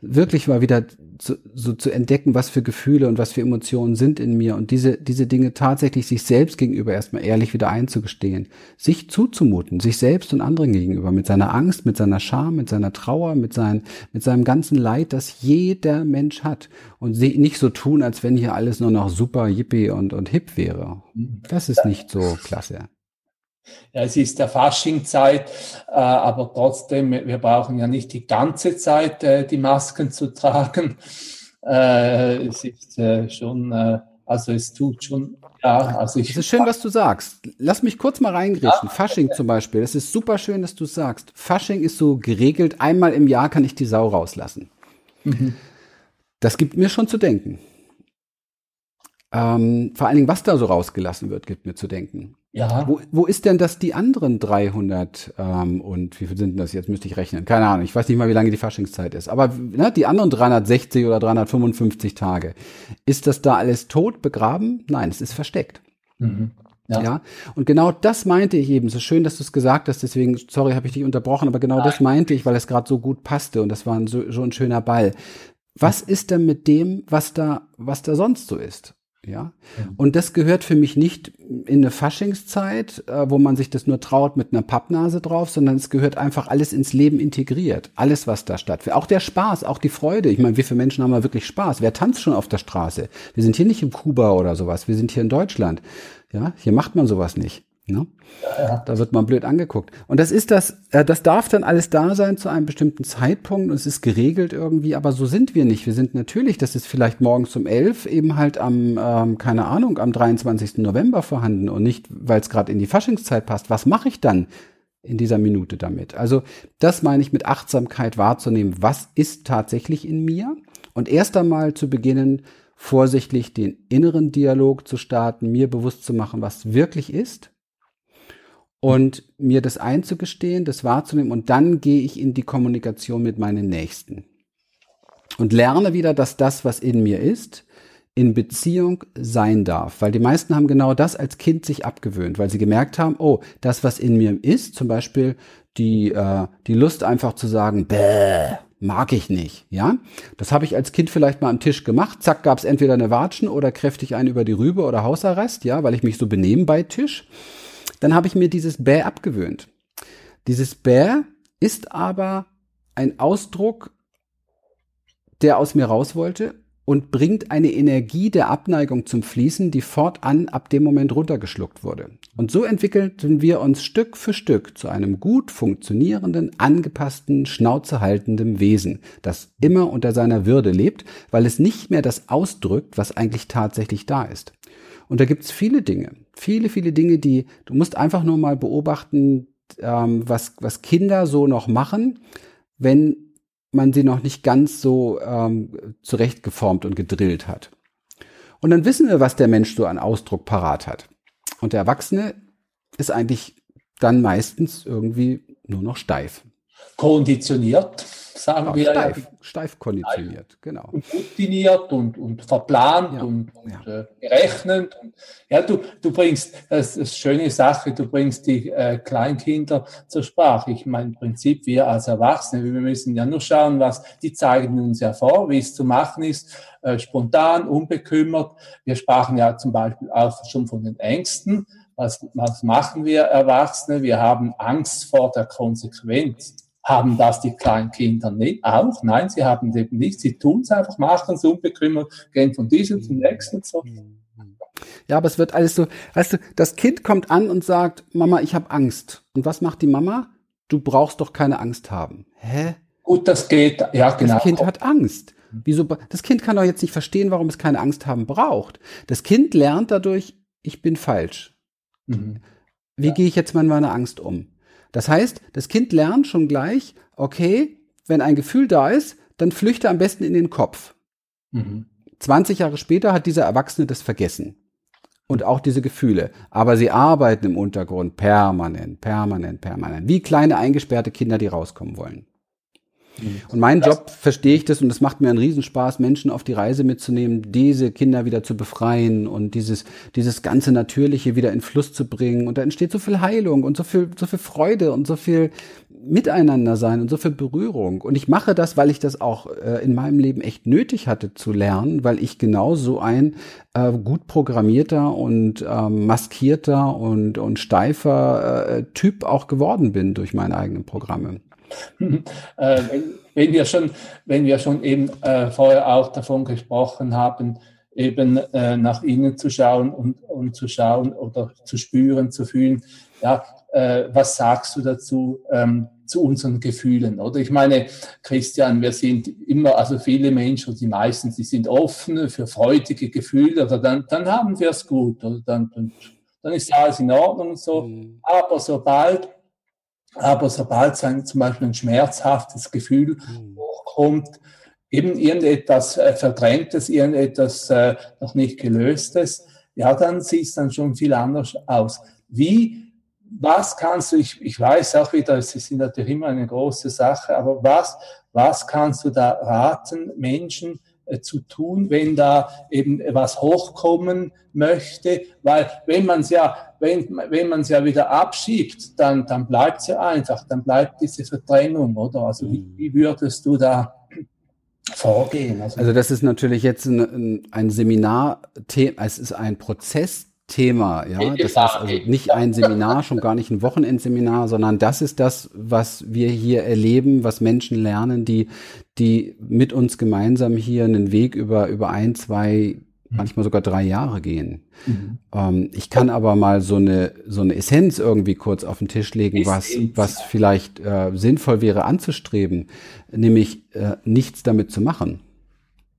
wirklich mal wieder zu, so zu entdecken, was für Gefühle und was für Emotionen sind in mir und diese, diese Dinge tatsächlich sich selbst gegenüber erstmal ehrlich wieder einzugestehen, sich zuzumuten, sich selbst und anderen gegenüber, mit seiner Angst, mit seiner Scham, mit seiner Trauer, mit, sein, mit seinem ganzen Leid, das jeder Mensch hat und nicht so tun, als wenn hier alles nur noch super, yippie und, und hip wäre. Das ist nicht so klasse. Ja, es ist der Faschingzeit, äh, aber trotzdem, wir brauchen ja nicht die ganze Zeit äh, die Masken zu tragen. Äh, es ist schon, also es tut schon, ja, also ich. Es ist schön, was du sagst. Lass mich kurz mal reingrätschen. Ja, Fasching zum Beispiel, das ist super schön, dass du sagst. Fasching ist so geregelt, einmal im Jahr kann ich die Sau rauslassen. Mhm. Das gibt mir schon zu denken. Ähm, vor allen Dingen, was da so rausgelassen wird, gibt mir zu denken. Ja. Wo, wo ist denn das die anderen 300 ähm, und wie viel sind denn das jetzt? Müsste ich rechnen. Keine Ahnung. Ich weiß nicht mal, wie lange die Faschingszeit ist. Aber ne, die anderen 360 oder 355 Tage. Ist das da alles tot, begraben? Nein, es ist versteckt. Mhm. Ja. ja. Und genau das meinte ich eben. So schön, dass du es gesagt hast. Deswegen, sorry, habe ich dich unterbrochen, aber genau Nein. das meinte ich, weil es gerade so gut passte und das war ein, so, so ein schöner Ball. Was ist denn mit dem, was da, was da sonst so ist? Ja. Und das gehört für mich nicht in eine Faschingszeit, äh, wo man sich das nur traut mit einer Pappnase drauf, sondern es gehört einfach alles ins Leben integriert. Alles, was da stattfindet. Auch der Spaß, auch die Freude. Ich meine, wie viele Menschen haben wir wirklich Spaß? Wer tanzt schon auf der Straße? Wir sind hier nicht in Kuba oder sowas. Wir sind hier in Deutschland. Ja, hier macht man sowas nicht. Ne? Ja, Da wird man blöd angeguckt. Und das ist das, äh, das darf dann alles da sein zu einem bestimmten Zeitpunkt und es ist geregelt irgendwie, aber so sind wir nicht. Wir sind natürlich, das ist vielleicht morgens um elf eben halt am, ähm, keine Ahnung, am 23. November vorhanden und nicht, weil es gerade in die Faschingszeit passt. Was mache ich dann in dieser Minute damit? Also das meine ich mit Achtsamkeit wahrzunehmen. Was ist tatsächlich in mir? Und erst einmal zu beginnen, vorsichtig den inneren Dialog zu starten, mir bewusst zu machen, was wirklich ist und mir das einzugestehen, das wahrzunehmen und dann gehe ich in die Kommunikation mit meinen Nächsten und lerne wieder, dass das, was in mir ist, in Beziehung sein darf, weil die meisten haben genau das als Kind sich abgewöhnt, weil sie gemerkt haben, oh, das, was in mir ist, zum Beispiel die, äh, die Lust einfach zu sagen, bäh, mag ich nicht, ja. Das habe ich als Kind vielleicht mal am Tisch gemacht. Zack, gab es entweder eine Watschen oder kräftig einen über die Rübe oder Hausarrest, ja, weil ich mich so benehmen bei Tisch. Dann habe ich mir dieses Bäh abgewöhnt. Dieses Bäh ist aber ein Ausdruck, der aus mir raus wollte und bringt eine Energie der Abneigung zum Fließen, die fortan ab dem Moment runtergeschluckt wurde. Und so entwickelten wir uns Stück für Stück zu einem gut funktionierenden, angepassten, schnauzehaltenden Wesen, das immer unter seiner Würde lebt, weil es nicht mehr das ausdrückt, was eigentlich tatsächlich da ist. Und da gibt's viele Dinge, viele, viele Dinge, die du musst einfach nur mal beobachten, ähm, was, was Kinder so noch machen, wenn man sie noch nicht ganz so ähm, zurechtgeformt und gedrillt hat. Und dann wissen wir, was der Mensch so an Ausdruck parat hat. Und der Erwachsene ist eigentlich dann meistens irgendwie nur noch steif. Konditioniert sagen ja, wir. Steif, ja, steif konditioniert, genau. Und routiniert und, und verplant ja, und, und äh, berechnend. Und, ja, du, du bringst, das ist eine schöne Sache, du bringst die äh, Kleinkinder zur Sprache. Ich meine, im Prinzip, wir als Erwachsene, wir müssen ja nur schauen, was, die zeigen uns ja vor, wie es zu machen ist, äh, spontan, unbekümmert. Wir sprachen ja zum Beispiel auch schon von den Ängsten. Was, was machen wir Erwachsene? Wir haben Angst vor der Konsequenz. Haben das die kleinen Kinder nicht? Auch? Nein, sie haben es eben nicht. Sie tun es einfach, machen es unbekümmert, gehen von diesem zum nächsten und so. Ja, aber es wird alles so, weißt du, das Kind kommt an und sagt, Mama, ich habe Angst. Und was macht die Mama? Du brauchst doch keine Angst haben. Hä? Gut, das geht, ja, genau. Das Kind hat Angst. Wieso? Das Kind kann doch jetzt nicht verstehen, warum es keine Angst haben braucht. Das Kind lernt dadurch, ich bin falsch. Mhm. Wie ja. gehe ich jetzt mit meiner Angst um? Das heißt, das Kind lernt schon gleich, okay, wenn ein Gefühl da ist, dann flüchte am besten in den Kopf. Mhm. 20 Jahre später hat dieser Erwachsene das vergessen. Und auch diese Gefühle. Aber sie arbeiten im Untergrund permanent, permanent, permanent. Wie kleine eingesperrte Kinder, die rauskommen wollen. Und mein Job verstehe ich das und es macht mir einen Riesenspaß, Menschen auf die Reise mitzunehmen, diese Kinder wieder zu befreien und dieses, dieses ganze Natürliche wieder in Fluss zu bringen. Und da entsteht so viel Heilung und so viel, so viel Freude und so viel Miteinander sein und so viel Berührung. Und ich mache das, weil ich das auch äh, in meinem Leben echt nötig hatte zu lernen, weil ich genau so ein äh, gut programmierter und äh, maskierter und, und steifer äh, Typ auch geworden bin durch meine eigenen Programme. [laughs] äh, wenn, wenn, wir schon, wenn wir schon eben äh, vorher auch davon gesprochen haben, eben äh, nach innen zu schauen und, und zu schauen oder zu spüren, zu fühlen, ja, äh, was sagst du dazu ähm, zu unseren Gefühlen? Oder ich meine, Christian, wir sind immer, also viele Menschen, die meisten, die sind offen für freudige Gefühle, oder dann, dann haben wir es gut, oder dann, dann, dann ist alles in Ordnung und so. Mhm. Aber sobald aber sobald sein, zum Beispiel ein schmerzhaftes Gefühl mhm. hochkommt, eben irgendetwas äh, Verdrängtes, irgendetwas äh, noch nicht Gelöstes, ja, dann sieht es dann schon viel anders aus. Wie, was kannst du, ich, ich weiß auch wieder, es ist natürlich immer eine große Sache, aber was, was kannst du da raten, Menschen, zu tun, wenn da eben was hochkommen möchte, weil wenn man es ja, wenn, wenn man es ja wieder abschiebt, dann, dann bleibt es ja einfach, dann bleibt diese Verdrängung, oder? Also wie, mhm. wie würdest du da vorgehen? Also, also das ist natürlich jetzt ein, ein Seminar, es ist ein Prozess Thema, ja. Das heißt also nicht ein Seminar, schon gar nicht ein Wochenendseminar, sondern das ist das, was wir hier erleben, was Menschen lernen, die, die mit uns gemeinsam hier einen Weg über, über ein, zwei, mhm. manchmal sogar drei Jahre gehen. Mhm. Ähm, ich kann aber mal so eine, so eine Essenz irgendwie kurz auf den Tisch legen, was, was vielleicht äh, sinnvoll wäre anzustreben, nämlich äh, nichts damit zu machen.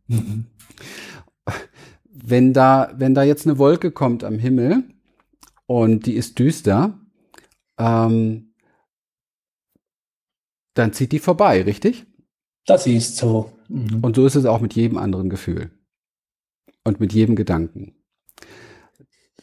Mhm wenn da, wenn da jetzt eine Wolke kommt am Himmel und die ist düster, ähm, dann zieht die vorbei, richtig? Das ist so. Mhm. Und so ist es auch mit jedem anderen Gefühl und mit jedem Gedanken.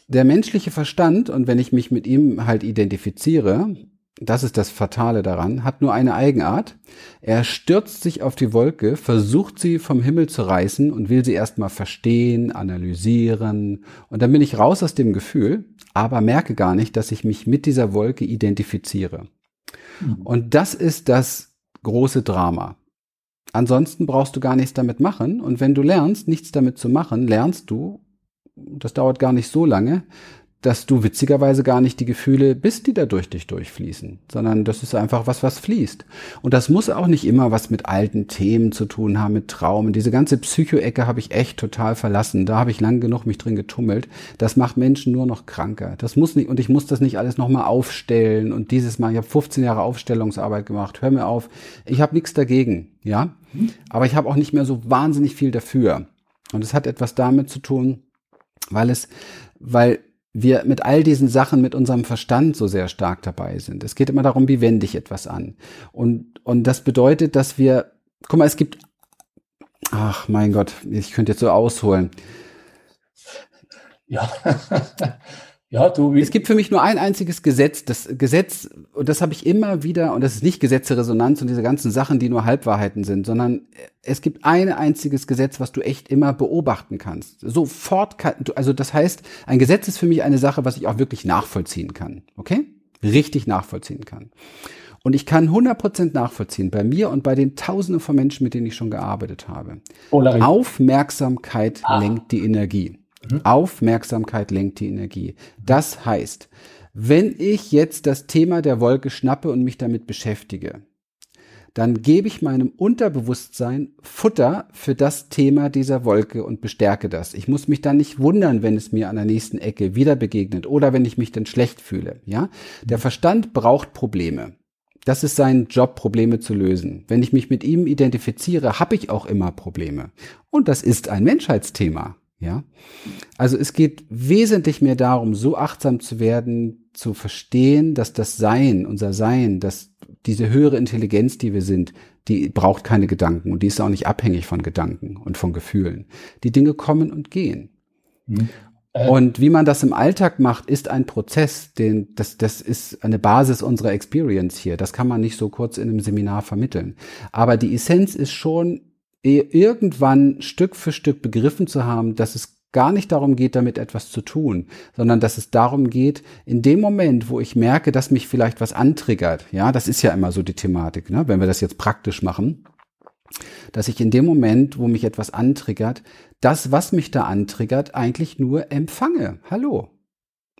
Der menschliche Verstand, und wenn ich mich mit ihm halt identifiziere, das ist das Fatale daran, hat nur eine Eigenart. Er stürzt sich auf die Wolke, versucht sie vom Himmel zu reißen und will sie erstmal verstehen, analysieren. Und dann bin ich raus aus dem Gefühl, aber merke gar nicht, dass ich mich mit dieser Wolke identifiziere. Mhm. Und das ist das große Drama. Ansonsten brauchst du gar nichts damit machen. Und wenn du lernst, nichts damit zu machen, lernst du, das dauert gar nicht so lange, dass du witzigerweise gar nicht die Gefühle bist, die da durch dich durchfließen, sondern das ist einfach was, was fließt. Und das muss auch nicht immer was mit alten Themen zu tun haben, mit Traumen. Diese ganze Psycho-Ecke habe ich echt total verlassen. Da habe ich lang genug mich drin getummelt. Das macht Menschen nur noch kranker. Das muss nicht, und ich muss das nicht alles nochmal aufstellen und dieses Mal, ich habe 15 Jahre Aufstellungsarbeit gemacht. Hör mir auf. Ich habe nichts dagegen, ja. Aber ich habe auch nicht mehr so wahnsinnig viel dafür. Und es hat etwas damit zu tun, weil es, weil wir mit all diesen Sachen mit unserem Verstand so sehr stark dabei sind. Es geht immer darum, wie wende ich etwas an. Und, und das bedeutet, dass wir, guck mal, es gibt, ach mein Gott, ich könnte jetzt so ausholen. Ja. [laughs] Ja, du. Es gibt für mich nur ein einziges Gesetz. Das Gesetz, und das habe ich immer wieder, und das ist nicht Gesetzesresonanz und diese ganzen Sachen, die nur Halbwahrheiten sind, sondern es gibt ein einziges Gesetz, was du echt immer beobachten kannst. Sofort kann, also das heißt, ein Gesetz ist für mich eine Sache, was ich auch wirklich nachvollziehen kann. Okay? Richtig nachvollziehen kann. Und ich kann 100% nachvollziehen, bei mir und bei den Tausenden von Menschen, mit denen ich schon gearbeitet habe. Aufmerksamkeit ah. lenkt die Energie. Mhm. Aufmerksamkeit lenkt die Energie. Das heißt, wenn ich jetzt das Thema der Wolke schnappe und mich damit beschäftige, dann gebe ich meinem Unterbewusstsein Futter für das Thema dieser Wolke und bestärke das. Ich muss mich dann nicht wundern, wenn es mir an der nächsten Ecke wieder begegnet oder wenn ich mich dann schlecht fühle. Ja, der Verstand braucht Probleme. Das ist sein Job, Probleme zu lösen. Wenn ich mich mit ihm identifiziere, habe ich auch immer Probleme. Und das ist ein Menschheitsthema. Ja, also es geht wesentlich mehr darum, so achtsam zu werden, zu verstehen, dass das Sein, unser Sein, dass diese höhere Intelligenz, die wir sind, die braucht keine Gedanken und die ist auch nicht abhängig von Gedanken und von Gefühlen. Die Dinge kommen und gehen. Mhm. Äh. Und wie man das im Alltag macht, ist ein Prozess, den, das, das ist eine Basis unserer Experience hier. Das kann man nicht so kurz in einem Seminar vermitteln. Aber die Essenz ist schon, irgendwann Stück für Stück begriffen zu haben, dass es gar nicht darum geht, damit etwas zu tun, sondern dass es darum geht, in dem Moment, wo ich merke, dass mich vielleicht was antriggert, ja, das ist ja immer so die Thematik, ne, wenn wir das jetzt praktisch machen, dass ich in dem Moment, wo mich etwas antriggert, das, was mich da antriggert, eigentlich nur empfange. Hallo.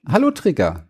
Hallo Trigger.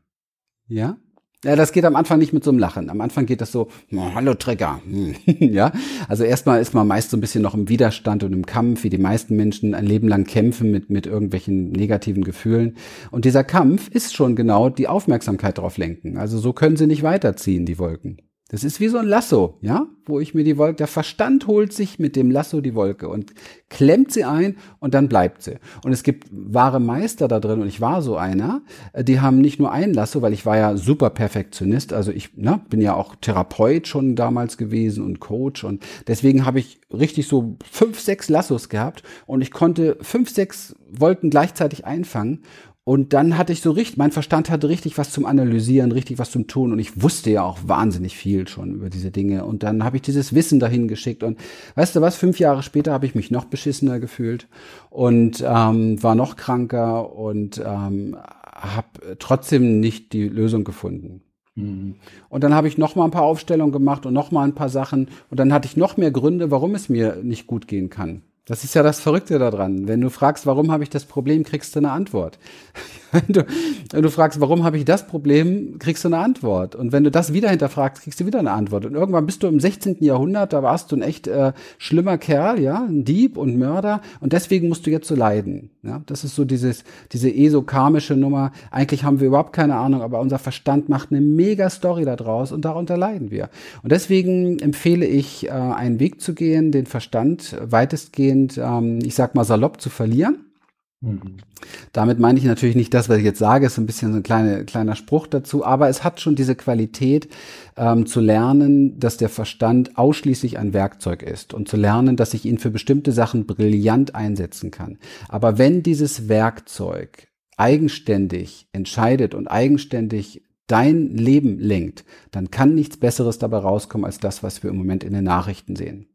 Ja? Ja, das geht am Anfang nicht mit so einem Lachen. Am Anfang geht das so, hallo Trigger. [laughs] ja, also erstmal ist man meist so ein bisschen noch im Widerstand und im Kampf, wie die meisten Menschen ein Leben lang kämpfen mit, mit irgendwelchen negativen Gefühlen. Und dieser Kampf ist schon genau die Aufmerksamkeit darauf lenken. Also so können sie nicht weiterziehen, die Wolken. Das ist wie so ein Lasso, ja, wo ich mir die Wolke, der Verstand holt sich mit dem Lasso die Wolke und klemmt sie ein und dann bleibt sie. Und es gibt wahre Meister da drin und ich war so einer, äh, die haben nicht nur ein Lasso, weil ich war ja super Perfektionist, also ich ne, bin ja auch Therapeut schon damals gewesen und Coach und deswegen habe ich richtig so fünf, sechs Lassos gehabt und ich konnte fünf, sechs Wolken gleichzeitig einfangen und dann hatte ich so richtig, mein Verstand hatte richtig was zum Analysieren, richtig was zum Tun und ich wusste ja auch wahnsinnig viel schon über diese Dinge. Und dann habe ich dieses Wissen dahin geschickt und weißt du was, fünf Jahre später habe ich mich noch beschissener gefühlt und ähm, war noch kranker und ähm, habe trotzdem nicht die Lösung gefunden. Mhm. Und dann habe ich noch mal ein paar Aufstellungen gemacht und noch mal ein paar Sachen und dann hatte ich noch mehr Gründe, warum es mir nicht gut gehen kann. Das ist ja das Verrückte daran. Wenn du fragst, warum habe ich das Problem, kriegst du eine Antwort. [laughs] wenn, du, wenn du fragst, warum habe ich das Problem, kriegst du eine Antwort. Und wenn du das wieder hinterfragst, kriegst du wieder eine Antwort. Und irgendwann bist du im 16. Jahrhundert, da warst du ein echt äh, schlimmer Kerl, ja, ein Dieb und Mörder. Und deswegen musst du jetzt so leiden. Ja, das ist so dieses, diese esokarmische Nummer. Eigentlich haben wir überhaupt keine Ahnung, aber unser Verstand macht eine mega Story da draus und darunter leiden wir. Und deswegen empfehle ich, äh, einen Weg zu gehen, den Verstand weitestgehend dahingehend, ähm, ich sag mal salopp zu verlieren. Mhm. Damit meine ich natürlich nicht das, was ich jetzt sage, ist ein bisschen so ein kleine, kleiner Spruch dazu, aber es hat schon diese Qualität, ähm, zu lernen, dass der Verstand ausschließlich ein Werkzeug ist und zu lernen, dass ich ihn für bestimmte Sachen brillant einsetzen kann. Aber wenn dieses Werkzeug eigenständig entscheidet und eigenständig dein Leben lenkt, dann kann nichts Besseres dabei rauskommen als das, was wir im Moment in den Nachrichten sehen.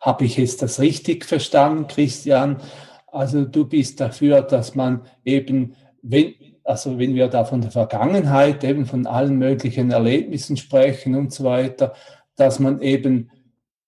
Habe ich jetzt das richtig verstanden, Christian? Also du bist dafür, dass man eben, wenn, also wenn wir da von der Vergangenheit, eben von allen möglichen Erlebnissen sprechen und so weiter, dass man eben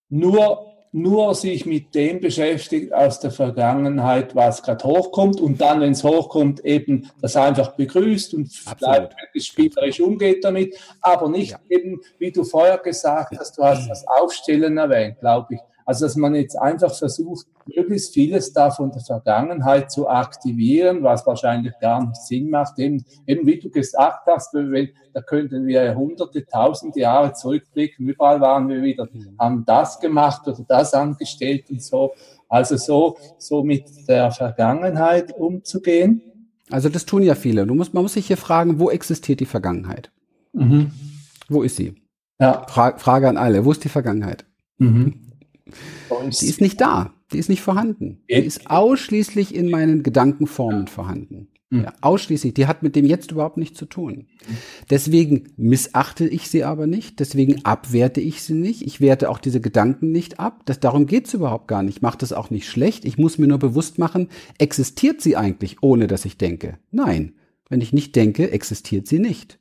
nur nur sich mit dem beschäftigt aus der Vergangenheit, was gerade hochkommt und dann, wenn es hochkommt, eben das einfach begrüßt und vielleicht spielerisch umgeht damit, aber nicht ja. eben, wie du vorher gesagt hast, du hast [clears throat] das Aufstellen erwähnt, glaube ich. Also, dass man jetzt einfach versucht, möglichst vieles da von der Vergangenheit zu aktivieren, was wahrscheinlich gar nicht Sinn macht. Eben, eben wie du gesagt hast, wenn, da könnten wir hunderte, tausende Jahre zurückblicken. Überall waren wir wieder, haben das gemacht oder das angestellt und so. Also so, so mit der Vergangenheit umzugehen. Also das tun ja viele. Du musst, man muss sich hier fragen, wo existiert die Vergangenheit? Mhm. Wo ist sie? Ja. Fra Frage an alle. Wo ist die Vergangenheit? Mhm. Die ist nicht da. Die ist nicht vorhanden. Die ist ausschließlich in meinen Gedankenformen vorhanden. Hm. Ja, ausschließlich. Die hat mit dem jetzt überhaupt nichts zu tun. Deswegen missachte ich sie aber nicht. Deswegen abwerte ich sie nicht. Ich werte auch diese Gedanken nicht ab. Das, darum geht's überhaupt gar nicht. Macht das auch nicht schlecht. Ich muss mir nur bewusst machen, existiert sie eigentlich, ohne dass ich denke? Nein. Wenn ich nicht denke, existiert sie nicht.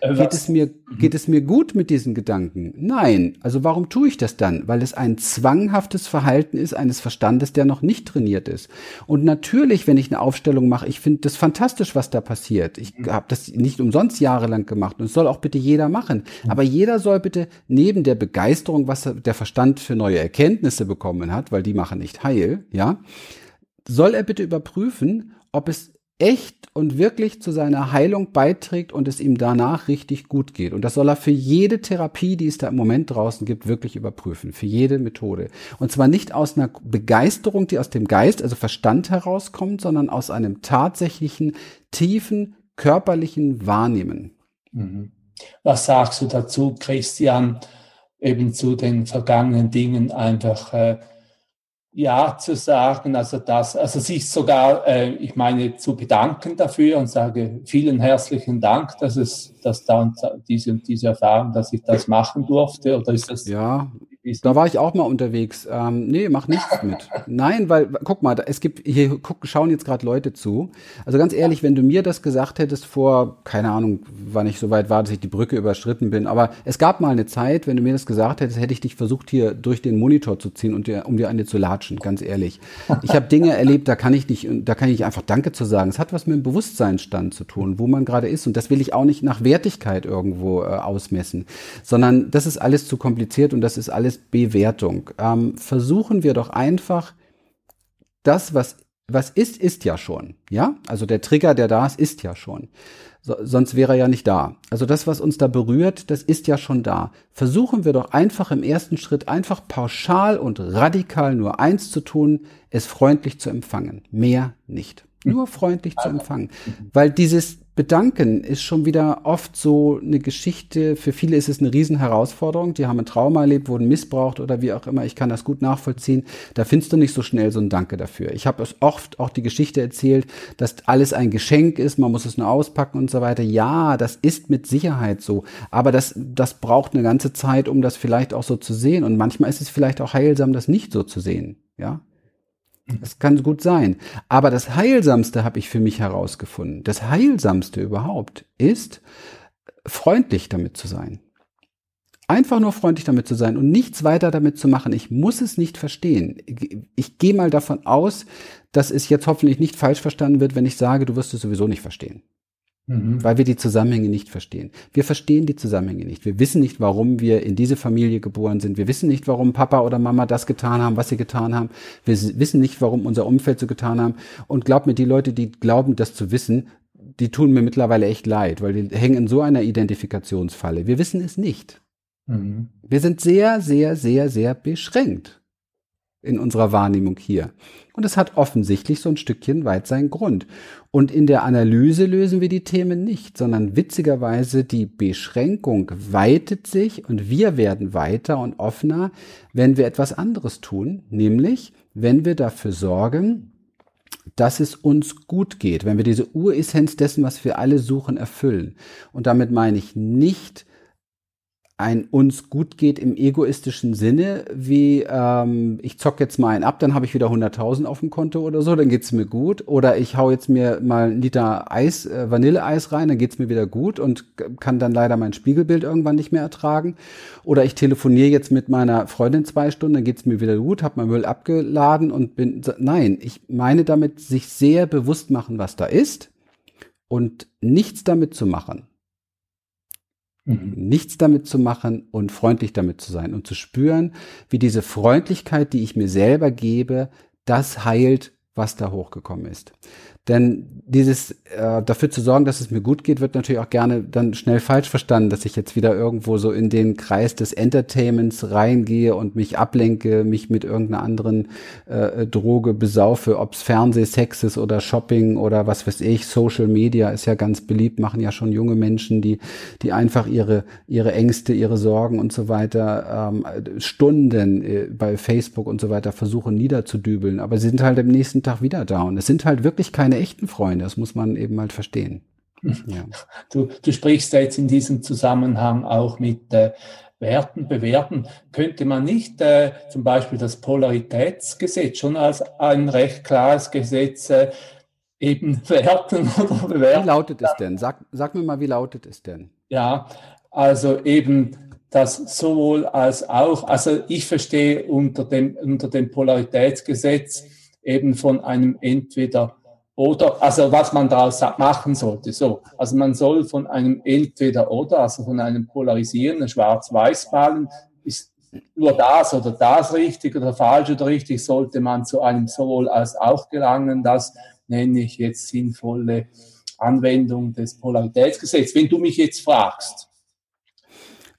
Äh, geht es, mir, mhm. geht es mir gut mit diesen Gedanken? Nein. Also warum tue ich das dann? Weil es ein zwanghaftes Verhalten ist eines Verstandes, der noch nicht trainiert ist. Und natürlich, wenn ich eine Aufstellung mache, ich finde das fantastisch, was da passiert. Ich mhm. habe das nicht umsonst jahrelang gemacht und es soll auch bitte jeder machen. Mhm. Aber jeder soll bitte neben der Begeisterung, was der Verstand für neue Erkenntnisse bekommen hat, weil die machen nicht heil, ja, soll er bitte überprüfen, ob es echt und wirklich zu seiner Heilung beiträgt und es ihm danach richtig gut geht. Und das soll er für jede Therapie, die es da im Moment draußen gibt, wirklich überprüfen. Für jede Methode. Und zwar nicht aus einer Begeisterung, die aus dem Geist, also Verstand herauskommt, sondern aus einem tatsächlichen, tiefen, körperlichen Wahrnehmen. Mhm. Was sagst du dazu, Christian, eben zu den vergangenen Dingen einfach äh, ja zu sagen, also das, also sich sogar, äh, ich meine, zu bedanken dafür und sage vielen herzlichen Dank, dass es, dass da diese diese Erfahrung, dass ich das machen durfte, oder ist das? Ja, da war ich auch mal unterwegs. Ähm, nee, mach nichts mit. Nein, weil, guck mal, es gibt, hier guck, schauen jetzt gerade Leute zu. Also ganz ehrlich, wenn du mir das gesagt hättest vor, keine Ahnung, wann ich so weit war, dass ich die Brücke überschritten bin, aber es gab mal eine Zeit, wenn du mir das gesagt hättest, hätte ich dich versucht, hier durch den Monitor zu ziehen und dir, um dir eine zu latschen, ganz ehrlich. Ich habe Dinge erlebt, da kann ich nicht, da kann ich einfach Danke zu sagen. Es hat was mit dem Bewusstseinsstand zu tun, wo man gerade ist. Und das will ich auch nicht nach Wertigkeit irgendwo äh, ausmessen, sondern das ist alles zu kompliziert und das ist alles Bewertung. Ähm, versuchen wir doch einfach das, was, was ist, ist ja schon. Ja, also der Trigger, der da ist, ist ja schon. So, sonst wäre er ja nicht da. Also das, was uns da berührt, das ist ja schon da. Versuchen wir doch einfach im ersten Schritt einfach pauschal und radikal nur eins zu tun, es freundlich zu empfangen. Mehr nicht. Nur freundlich zu empfangen. Weil dieses Bedanken ist schon wieder oft so eine Geschichte. Für viele ist es eine Riesenherausforderung. Die haben ein Trauma erlebt, wurden missbraucht oder wie auch immer. Ich kann das gut nachvollziehen. Da findest du nicht so schnell so ein Danke dafür. Ich habe es oft auch die Geschichte erzählt, dass alles ein Geschenk ist. Man muss es nur auspacken und so weiter. Ja, das ist mit Sicherheit so. Aber das, das braucht eine ganze Zeit, um das vielleicht auch so zu sehen. Und manchmal ist es vielleicht auch heilsam, das nicht so zu sehen. Ja, das kann gut sein. Aber das Heilsamste habe ich für mich herausgefunden. Das Heilsamste überhaupt ist, freundlich damit zu sein. Einfach nur freundlich damit zu sein und nichts weiter damit zu machen. Ich muss es nicht verstehen. Ich gehe mal davon aus, dass es jetzt hoffentlich nicht falsch verstanden wird, wenn ich sage, du wirst es sowieso nicht verstehen. Mhm. Weil wir die Zusammenhänge nicht verstehen. Wir verstehen die Zusammenhänge nicht. Wir wissen nicht, warum wir in diese Familie geboren sind. Wir wissen nicht, warum Papa oder Mama das getan haben, was sie getan haben. Wir wissen nicht, warum unser Umfeld so getan haben. Und glaub mir, die Leute, die glauben, das zu wissen, die tun mir mittlerweile echt leid, weil die hängen in so einer Identifikationsfalle. Wir wissen es nicht. Mhm. Wir sind sehr, sehr, sehr, sehr beschränkt in unserer Wahrnehmung hier. Und es hat offensichtlich so ein Stückchen weit seinen Grund. Und in der Analyse lösen wir die Themen nicht, sondern witzigerweise die Beschränkung weitet sich und wir werden weiter und offener, wenn wir etwas anderes tun, nämlich wenn wir dafür sorgen, dass es uns gut geht, wenn wir diese Uressenz dessen, was wir alle suchen, erfüllen. Und damit meine ich nicht ein uns gut geht im egoistischen Sinne, wie ähm, ich zock jetzt mal einen ab, dann habe ich wieder 100.000 auf dem Konto oder so, dann geht's mir gut. Oder ich hau jetzt mir mal einen Liter Eis, äh, Vanilleeis rein, dann geht's mir wieder gut und kann dann leider mein Spiegelbild irgendwann nicht mehr ertragen. Oder ich telefoniere jetzt mit meiner Freundin zwei Stunden, dann geht's mir wieder gut, habe mein Müll abgeladen und bin. Nein, ich meine damit, sich sehr bewusst machen, was da ist und nichts damit zu machen Mhm. Nichts damit zu machen und freundlich damit zu sein und zu spüren, wie diese Freundlichkeit, die ich mir selber gebe, das heilt, was da hochgekommen ist. Denn dieses äh, dafür zu sorgen, dass es mir gut geht, wird natürlich auch gerne dann schnell falsch verstanden, dass ich jetzt wieder irgendwo so in den Kreis des Entertainments reingehe und mich ablenke, mich mit irgendeiner anderen äh, Droge besaufe, ob's Fernseh, Sex ist oder Shopping oder was weiß ich, Social Media ist ja ganz beliebt, machen ja schon junge Menschen, die die einfach ihre ihre Ängste, ihre Sorgen und so weiter ähm, Stunden äh, bei Facebook und so weiter versuchen niederzudübeln, aber sie sind halt am nächsten Tag wieder da. Und es sind halt wirklich keine keine echten Freunde. Das muss man eben halt verstehen. Ja. Du, du sprichst jetzt in diesem Zusammenhang auch mit äh, Werten, bewerten. Könnte man nicht äh, zum Beispiel das Polaritätsgesetz schon als ein recht klares Gesetz äh, eben [laughs] werten oder bewerten? Wie lautet es denn? Sag, sag mir mal, wie lautet es denn? Ja, also eben das sowohl als auch, also ich verstehe unter dem, unter dem Polaritätsgesetz eben von einem entweder oder, also was man daraus machen sollte. So, also man soll von einem Entweder-Oder, also von einem polarisierenden Schwarz-Weiß-Ballen, ist nur das oder das richtig oder falsch oder richtig, sollte man zu einem sowohl als auch gelangen. Das nenne ich jetzt sinnvolle Anwendung des Polaritätsgesetzes. Wenn du mich jetzt fragst.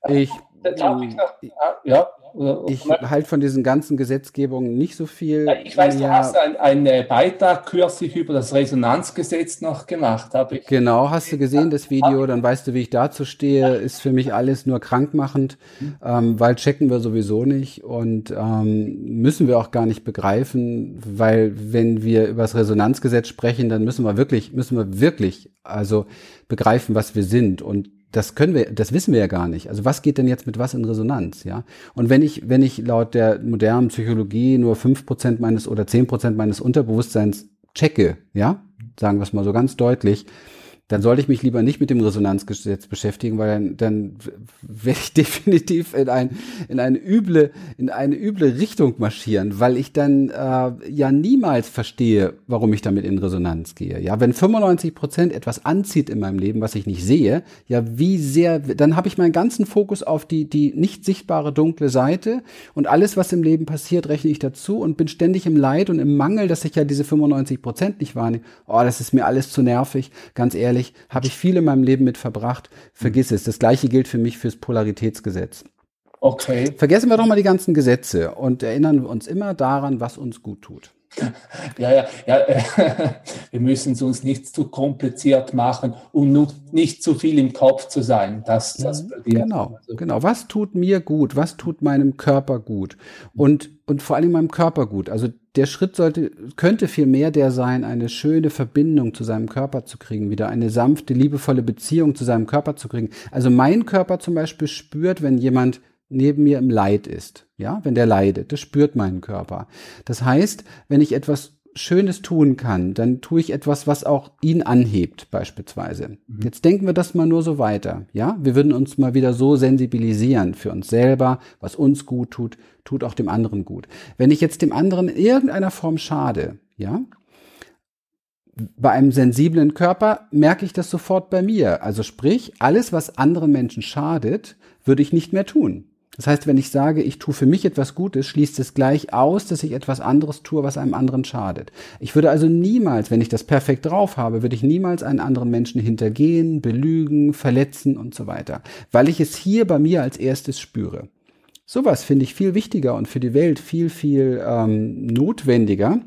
Ich, äh, ja, ich halte von diesen ganzen Gesetzgebungen nicht so viel. Ja, ich weiß, du hast einen ein Beitrag kürzlich über das Resonanzgesetz noch gemacht, habe ich. Genau, hast du gesehen, das Video, dann weißt du, wie ich dazu stehe. Ist für mich alles nur krankmachend, mhm. ähm, weil checken wir sowieso nicht und ähm, müssen wir auch gar nicht begreifen, weil wenn wir über das Resonanzgesetz sprechen, dann müssen wir wirklich, müssen wir wirklich also begreifen, was wir sind und das können wir, das wissen wir ja gar nicht. Also was geht denn jetzt mit was in Resonanz, ja? Und wenn ich, wenn ich laut der modernen Psychologie nur fünf Prozent meines oder zehn Prozent meines Unterbewusstseins checke, ja, sagen wir es mal so ganz deutlich, dann sollte ich mich lieber nicht mit dem Resonanzgesetz beschäftigen, weil dann, dann werde ich [laughs] definitiv in, ein, in, eine üble, in eine üble Richtung marschieren, weil ich dann äh, ja niemals verstehe, warum ich damit in Resonanz gehe. Ja, wenn 95 Prozent etwas anzieht in meinem Leben, was ich nicht sehe, ja, wie sehr, dann habe ich meinen ganzen Fokus auf die, die nicht sichtbare dunkle Seite und alles, was im Leben passiert, rechne ich dazu und bin ständig im Leid und im Mangel, dass ich ja diese 95 Prozent nicht wahrnehme. Oh, das ist mir alles zu nervig, ganz ehrlich ehrlich, habe ich viel in meinem Leben mit verbracht. Vergiss es. Das gleiche gilt für mich fürs Polaritätsgesetz. Okay. Vergessen wir doch mal die ganzen Gesetze und erinnern wir uns immer daran, was uns gut tut. Ja, ja, ja, äh, [laughs] wir müssen es uns nicht zu kompliziert machen, um nur nicht zu viel im Kopf zu sein. Das, das mhm, genau, also. genau. Was tut mir gut? Was tut meinem Körper gut? Und, und vor allem meinem Körper gut. Also der Schritt sollte, könnte viel mehr der sein, eine schöne Verbindung zu seinem Körper zu kriegen, wieder eine sanfte, liebevolle Beziehung zu seinem Körper zu kriegen. Also mein Körper zum Beispiel spürt, wenn jemand neben mir im Leid ist, ja, wenn der leidet, das spürt mein Körper. Das heißt, wenn ich etwas Schönes tun kann, dann tue ich etwas, was auch ihn anhebt, beispielsweise. Mhm. Jetzt denken wir das mal nur so weiter, ja? Wir würden uns mal wieder so sensibilisieren für uns selber, was uns gut tut, tut auch dem anderen gut. Wenn ich jetzt dem anderen in irgendeiner Form schade, ja? Bei einem sensiblen Körper merke ich das sofort bei mir. Also sprich, alles, was anderen Menschen schadet, würde ich nicht mehr tun. Das heißt, wenn ich sage, ich tue für mich etwas Gutes, schließt es gleich aus, dass ich etwas anderes tue, was einem anderen schadet. Ich würde also niemals, wenn ich das perfekt drauf habe, würde ich niemals einen anderen Menschen hintergehen, belügen, verletzen und so weiter, weil ich es hier bei mir als erstes spüre. Sowas finde ich viel wichtiger und für die Welt viel, viel ähm, notwendiger,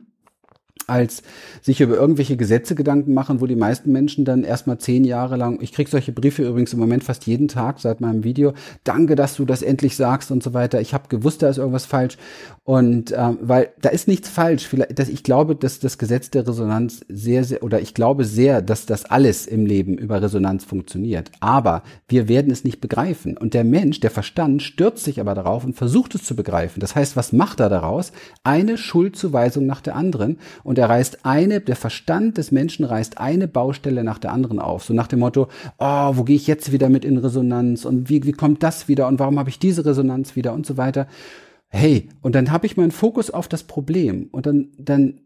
als sich über irgendwelche Gesetze Gedanken machen, wo die meisten Menschen dann erstmal zehn Jahre lang, ich krieg solche Briefe übrigens im Moment fast jeden Tag seit meinem Video, danke, dass du das endlich sagst und so weiter. Ich habe gewusst, da ist irgendwas falsch. Und ähm, weil da ist nichts falsch. Vielleicht, dass ich glaube, dass das Gesetz der Resonanz sehr, sehr, oder ich glaube sehr, dass das alles im Leben über Resonanz funktioniert. Aber wir werden es nicht begreifen. Und der Mensch, der Verstand, stürzt sich aber darauf und versucht es zu begreifen. Das heißt, was macht er daraus? Eine Schuldzuweisung nach der anderen. Und er reißt eine, der Verstand des Menschen reißt eine Baustelle nach der anderen auf. So nach dem Motto, oh, wo gehe ich jetzt wieder mit in Resonanz? Und wie, wie kommt das wieder? Und warum habe ich diese Resonanz wieder? Und so weiter hey, und dann habe ich meinen Fokus auf das Problem und dann, dann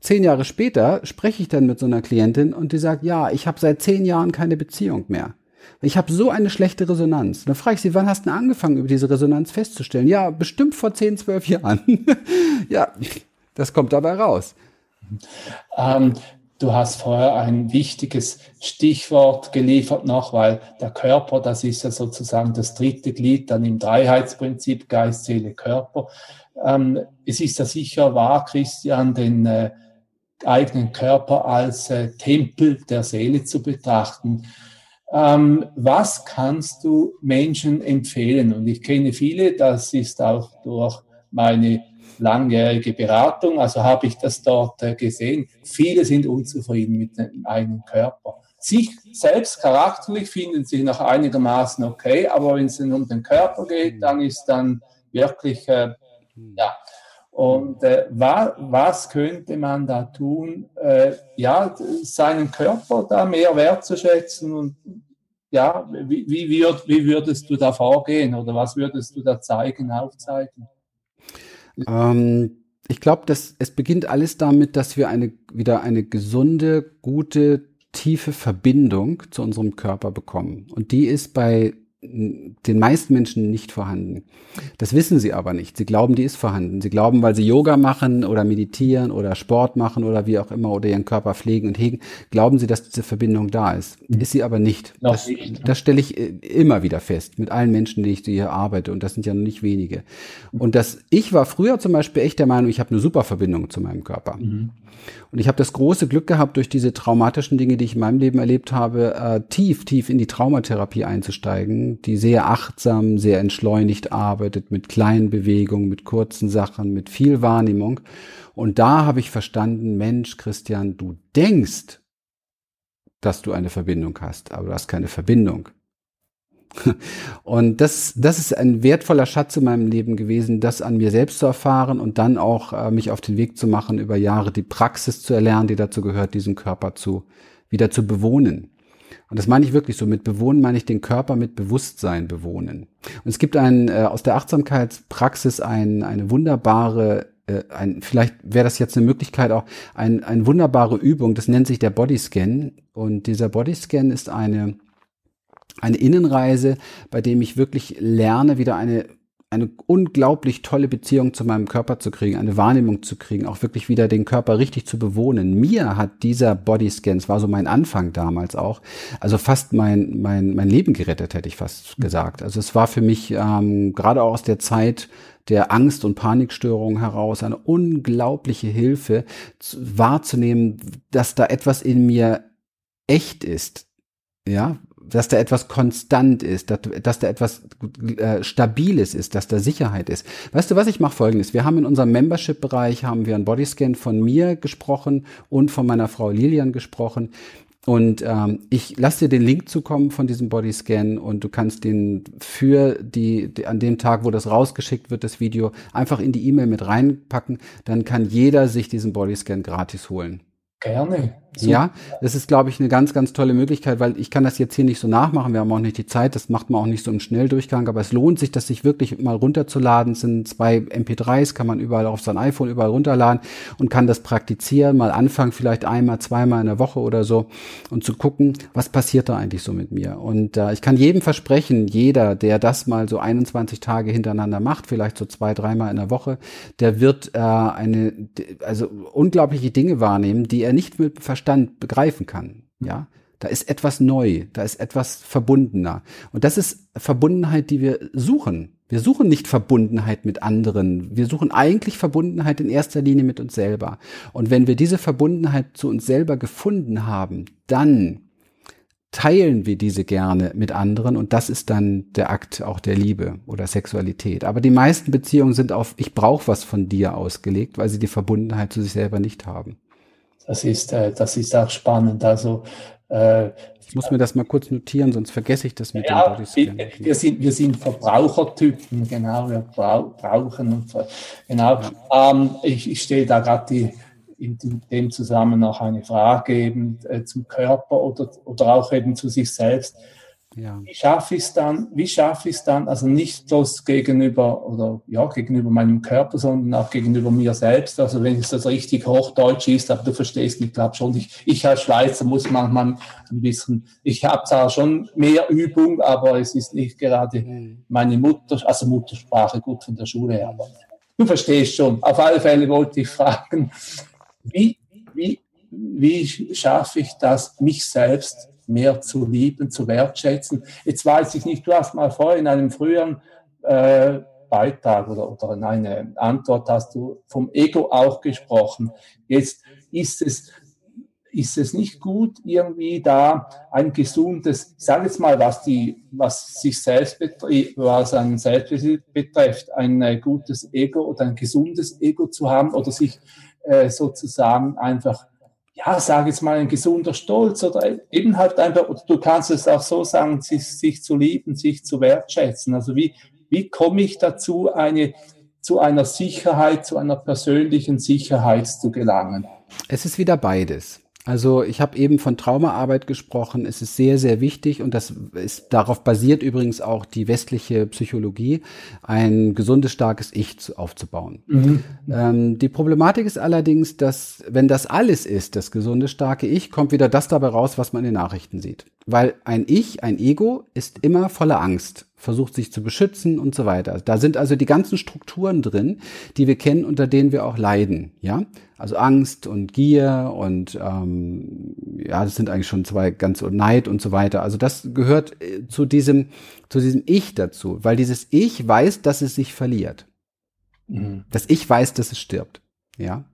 zehn Jahre später spreche ich dann mit so einer Klientin und die sagt, ja, ich habe seit zehn Jahren keine Beziehung mehr. Ich habe so eine schlechte Resonanz. Und dann frage ich sie, wann hast du angefangen, über diese Resonanz festzustellen? Ja, bestimmt vor zehn, zwölf Jahren. [laughs] ja, das kommt dabei raus. Ähm, Du hast vorher ein wichtiges Stichwort geliefert noch, weil der Körper, das ist ja sozusagen das dritte Glied dann im Dreiheitsprinzip Geist, Seele, Körper. Ähm, es ist ja sicher wahr, Christian, den äh, eigenen Körper als äh, Tempel der Seele zu betrachten. Ähm, was kannst du Menschen empfehlen? Und ich kenne viele, das ist auch durch meine langjährige Beratung, also habe ich das dort äh, gesehen. Viele sind unzufrieden mit dem eigenen Körper. Sich selbst charakterlich finden sie noch einigermaßen okay, aber wenn es um den Körper geht, dann ist dann wirklich, äh, ja. Und äh, wa was könnte man da tun, äh, ja, seinen Körper da mehr wertzuschätzen und ja, wie, wie, würd, wie würdest du da vorgehen oder was würdest du da zeigen, aufzeigen? Ähm, ich glaube, dass es beginnt alles damit, dass wir eine wieder eine gesunde, gute, tiefe Verbindung zu unserem Körper bekommen. Und die ist bei den meisten Menschen nicht vorhanden. Das wissen sie aber nicht. Sie glauben, die ist vorhanden. Sie glauben, weil sie Yoga machen oder meditieren oder Sport machen oder wie auch immer oder ihren Körper pflegen und hegen, glauben sie, dass diese Verbindung da ist. Mhm. Ist sie aber nicht. Das, das stelle ich äh, immer wieder fest mit allen Menschen, die ich hier arbeite und das sind ja noch nicht wenige. Und das, ich war früher zum Beispiel echt der Meinung, ich habe eine super Verbindung zu meinem Körper. Mhm. Und ich habe das große Glück gehabt, durch diese traumatischen Dinge, die ich in meinem Leben erlebt habe, äh, tief, tief in die Traumatherapie einzusteigen, die sehr achtsam, sehr entschleunigt arbeitet, mit kleinen Bewegungen, mit kurzen Sachen, mit viel Wahrnehmung. Und da habe ich verstanden, Mensch, Christian, du denkst, dass du eine Verbindung hast, aber du hast keine Verbindung. [laughs] Und das, das ist ein wertvoller Schatz in meinem Leben gewesen, das an mir selbst zu erfahren und dann auch äh, mich auf den Weg zu machen, über Jahre die Praxis zu erlernen, die dazu gehört, diesen Körper zu, wieder zu bewohnen. Und das meine ich wirklich so. Mit bewohnen meine ich den Körper mit Bewusstsein bewohnen. Und es gibt ein, äh, aus der Achtsamkeitspraxis ein, eine wunderbare äh, ein, vielleicht wäre das jetzt eine Möglichkeit auch, ein, eine wunderbare Übung, das nennt sich der Bodyscan. Und dieser Bodyscan ist eine, eine Innenreise, bei dem ich wirklich lerne, wieder eine eine unglaublich tolle Beziehung zu meinem Körper zu kriegen, eine Wahrnehmung zu kriegen, auch wirklich wieder den Körper richtig zu bewohnen. Mir hat dieser Bodyscan, es war so mein Anfang damals auch, also fast mein, mein, mein Leben gerettet, hätte ich fast gesagt. Also es war für mich ähm, gerade auch aus der Zeit der Angst- und Panikstörung heraus eine unglaubliche Hilfe zu, wahrzunehmen, dass da etwas in mir echt ist, ja, dass da etwas konstant ist, dass, dass da etwas äh, Stabiles ist, dass da Sicherheit ist. Weißt du was, ich mache folgendes. Wir haben in unserem Membership-Bereich haben wir einen Bodyscan von mir gesprochen und von meiner Frau Lilian gesprochen. Und ähm, ich lasse dir den Link zukommen von diesem Bodyscan und du kannst den für die, die, an dem Tag, wo das rausgeschickt wird, das Video, einfach in die E-Mail mit reinpacken. Dann kann jeder sich diesen Bodyscan gratis holen. Gerne. So. Ja, das ist, glaube ich, eine ganz, ganz tolle Möglichkeit, weil ich kann das jetzt hier nicht so nachmachen. Wir haben auch nicht die Zeit. Das macht man auch nicht so im Schnelldurchgang. Aber es lohnt sich, das sich wirklich mal runterzuladen. Es sind zwei MP3s, kann man überall auf sein iPhone überall runterladen und kann das praktizieren. Mal anfangen, vielleicht einmal, zweimal in der Woche oder so und zu gucken, was passiert da eigentlich so mit mir. Und äh, ich kann jedem versprechen, jeder, der das mal so 21 Tage hintereinander macht, vielleicht so zwei, dreimal in der Woche, der wird äh, eine, also unglaubliche Dinge wahrnehmen, die er nicht mit Verstand Verstand begreifen kann. Ja, da ist etwas neu, da ist etwas verbundener. Und das ist Verbundenheit, die wir suchen. Wir suchen nicht Verbundenheit mit anderen. Wir suchen eigentlich Verbundenheit in erster Linie mit uns selber. Und wenn wir diese Verbundenheit zu uns selber gefunden haben, dann teilen wir diese gerne mit anderen und das ist dann der Akt auch der Liebe oder Sexualität. Aber die meisten Beziehungen sind auf ich brauche was von dir ausgelegt, weil sie die Verbundenheit zu sich selber nicht haben. Das ist, äh, das ist auch spannend. Also äh, ich muss mir das mal kurz notieren, sonst vergesse ich das mit ja, dem Bodyscan. Wir sind, wir sind Verbrauchertypen, genau, wir brauchen und genau. Ja. Ähm, ich, ich stehe da gerade in dem Zusammenhang noch eine Frage eben äh, zum Körper oder, oder auch eben zu sich selbst. Ja. Wie schaffe ich es dann, wie schaffe ich es dann, also nicht bloß gegenüber oder ja, gegenüber meinem Körper, sondern auch gegenüber mir selbst. Also wenn es das richtig Hochdeutsch ist, aber du verstehst mich, glaube schon. Ich, ich als Schweizer muss manchmal ein bisschen, ich habe zwar schon mehr Übung, aber es ist nicht gerade mhm. meine Mutter, also Muttersprache gut von der Schule her. Aber du verstehst schon. Auf alle Fälle wollte ich fragen, wie, wie, wie schaffe ich das, mich selbst mehr zu lieben, zu wertschätzen. Jetzt weiß ich nicht, du hast mal vorhin in einem früheren äh, Beitrag oder, oder in einer Antwort hast du vom Ego auch gesprochen. Jetzt ist es, ist es nicht gut, irgendwie da ein gesundes, ich sage jetzt mal, was die, was sich selbst betrifft, was einen selbst betrifft, ein äh, gutes Ego oder ein gesundes Ego zu haben oder sich äh, sozusagen einfach ja, sage jetzt mal, ein gesunder Stolz oder eben halt einfach, oder du kannst es auch so sagen, sich, sich zu lieben, sich zu wertschätzen. Also wie, wie komme ich dazu, eine, zu einer Sicherheit, zu einer persönlichen Sicherheit zu gelangen? Es ist wieder beides. Also ich habe eben von Traumaarbeit gesprochen. Es ist sehr, sehr wichtig und das ist darauf basiert übrigens auch die westliche Psychologie, ein gesundes, starkes Ich aufzubauen. Mhm. Ähm, die Problematik ist allerdings, dass wenn das alles ist, das gesunde, starke Ich, kommt wieder das dabei raus, was man in den Nachrichten sieht. Weil ein Ich, ein Ego ist immer voller Angst versucht sich zu beschützen und so weiter. Da sind also die ganzen Strukturen drin, die wir kennen, unter denen wir auch leiden. Ja, also Angst und Gier und ähm, ja, das sind eigentlich schon zwei ganz und Neid und so weiter. Also das gehört äh, zu diesem zu diesem Ich dazu, weil dieses Ich weiß, dass es sich verliert. Mhm. Das Ich weiß, dass es stirbt. Ja,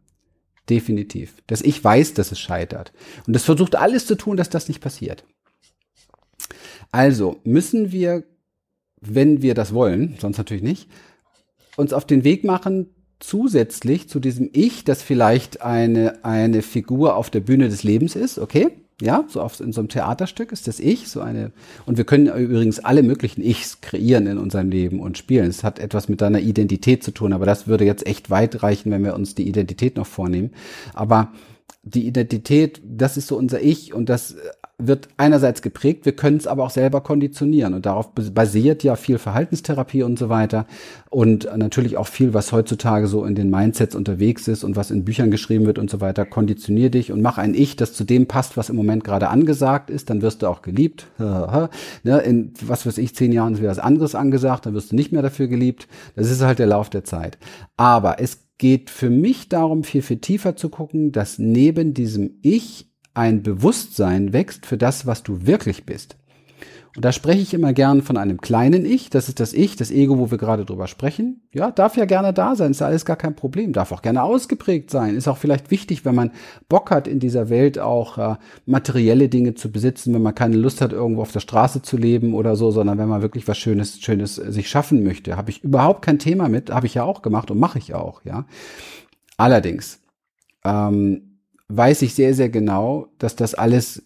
definitiv. Das Ich weiß, dass es scheitert und das versucht alles zu tun, dass das nicht passiert. Also müssen wir wenn wir das wollen, sonst natürlich nicht, uns auf den Weg machen, zusätzlich zu diesem Ich, das vielleicht eine, eine Figur auf der Bühne des Lebens ist, okay? Ja, so auf, in so einem Theaterstück ist das Ich, so eine, und wir können übrigens alle möglichen Ichs kreieren in unserem Leben und spielen. Es hat etwas mit deiner Identität zu tun, aber das würde jetzt echt weit reichen, wenn wir uns die Identität noch vornehmen. Aber die Identität, das ist so unser Ich und das wird einerseits geprägt, wir können es aber auch selber konditionieren und darauf basiert ja viel Verhaltenstherapie und so weiter und natürlich auch viel, was heutzutage so in den Mindsets unterwegs ist und was in Büchern geschrieben wird und so weiter. Konditionier dich und mach ein Ich, das zu dem passt, was im Moment gerade angesagt ist, dann wirst du auch geliebt. [laughs] Ne, in was weiß ich, zehn Jahren ist wieder was anderes angesagt, dann wirst du nicht mehr dafür geliebt. Das ist halt der Lauf der Zeit. Aber es geht für mich darum, viel, viel tiefer zu gucken, dass neben diesem Ich ein Bewusstsein wächst für das, was du wirklich bist. Und da spreche ich immer gern von einem kleinen Ich. Das ist das Ich, das Ego, wo wir gerade drüber sprechen. Ja, darf ja gerne da sein. Ist ja alles gar kein Problem. Darf auch gerne ausgeprägt sein. Ist auch vielleicht wichtig, wenn man Bock hat, in dieser Welt auch äh, materielle Dinge zu besitzen, wenn man keine Lust hat, irgendwo auf der Straße zu leben oder so, sondern wenn man wirklich was Schönes, Schönes äh, sich schaffen möchte. Habe ich überhaupt kein Thema mit. Habe ich ja auch gemacht und mache ich auch, ja. Allerdings, ähm, weiß ich sehr, sehr genau, dass das alles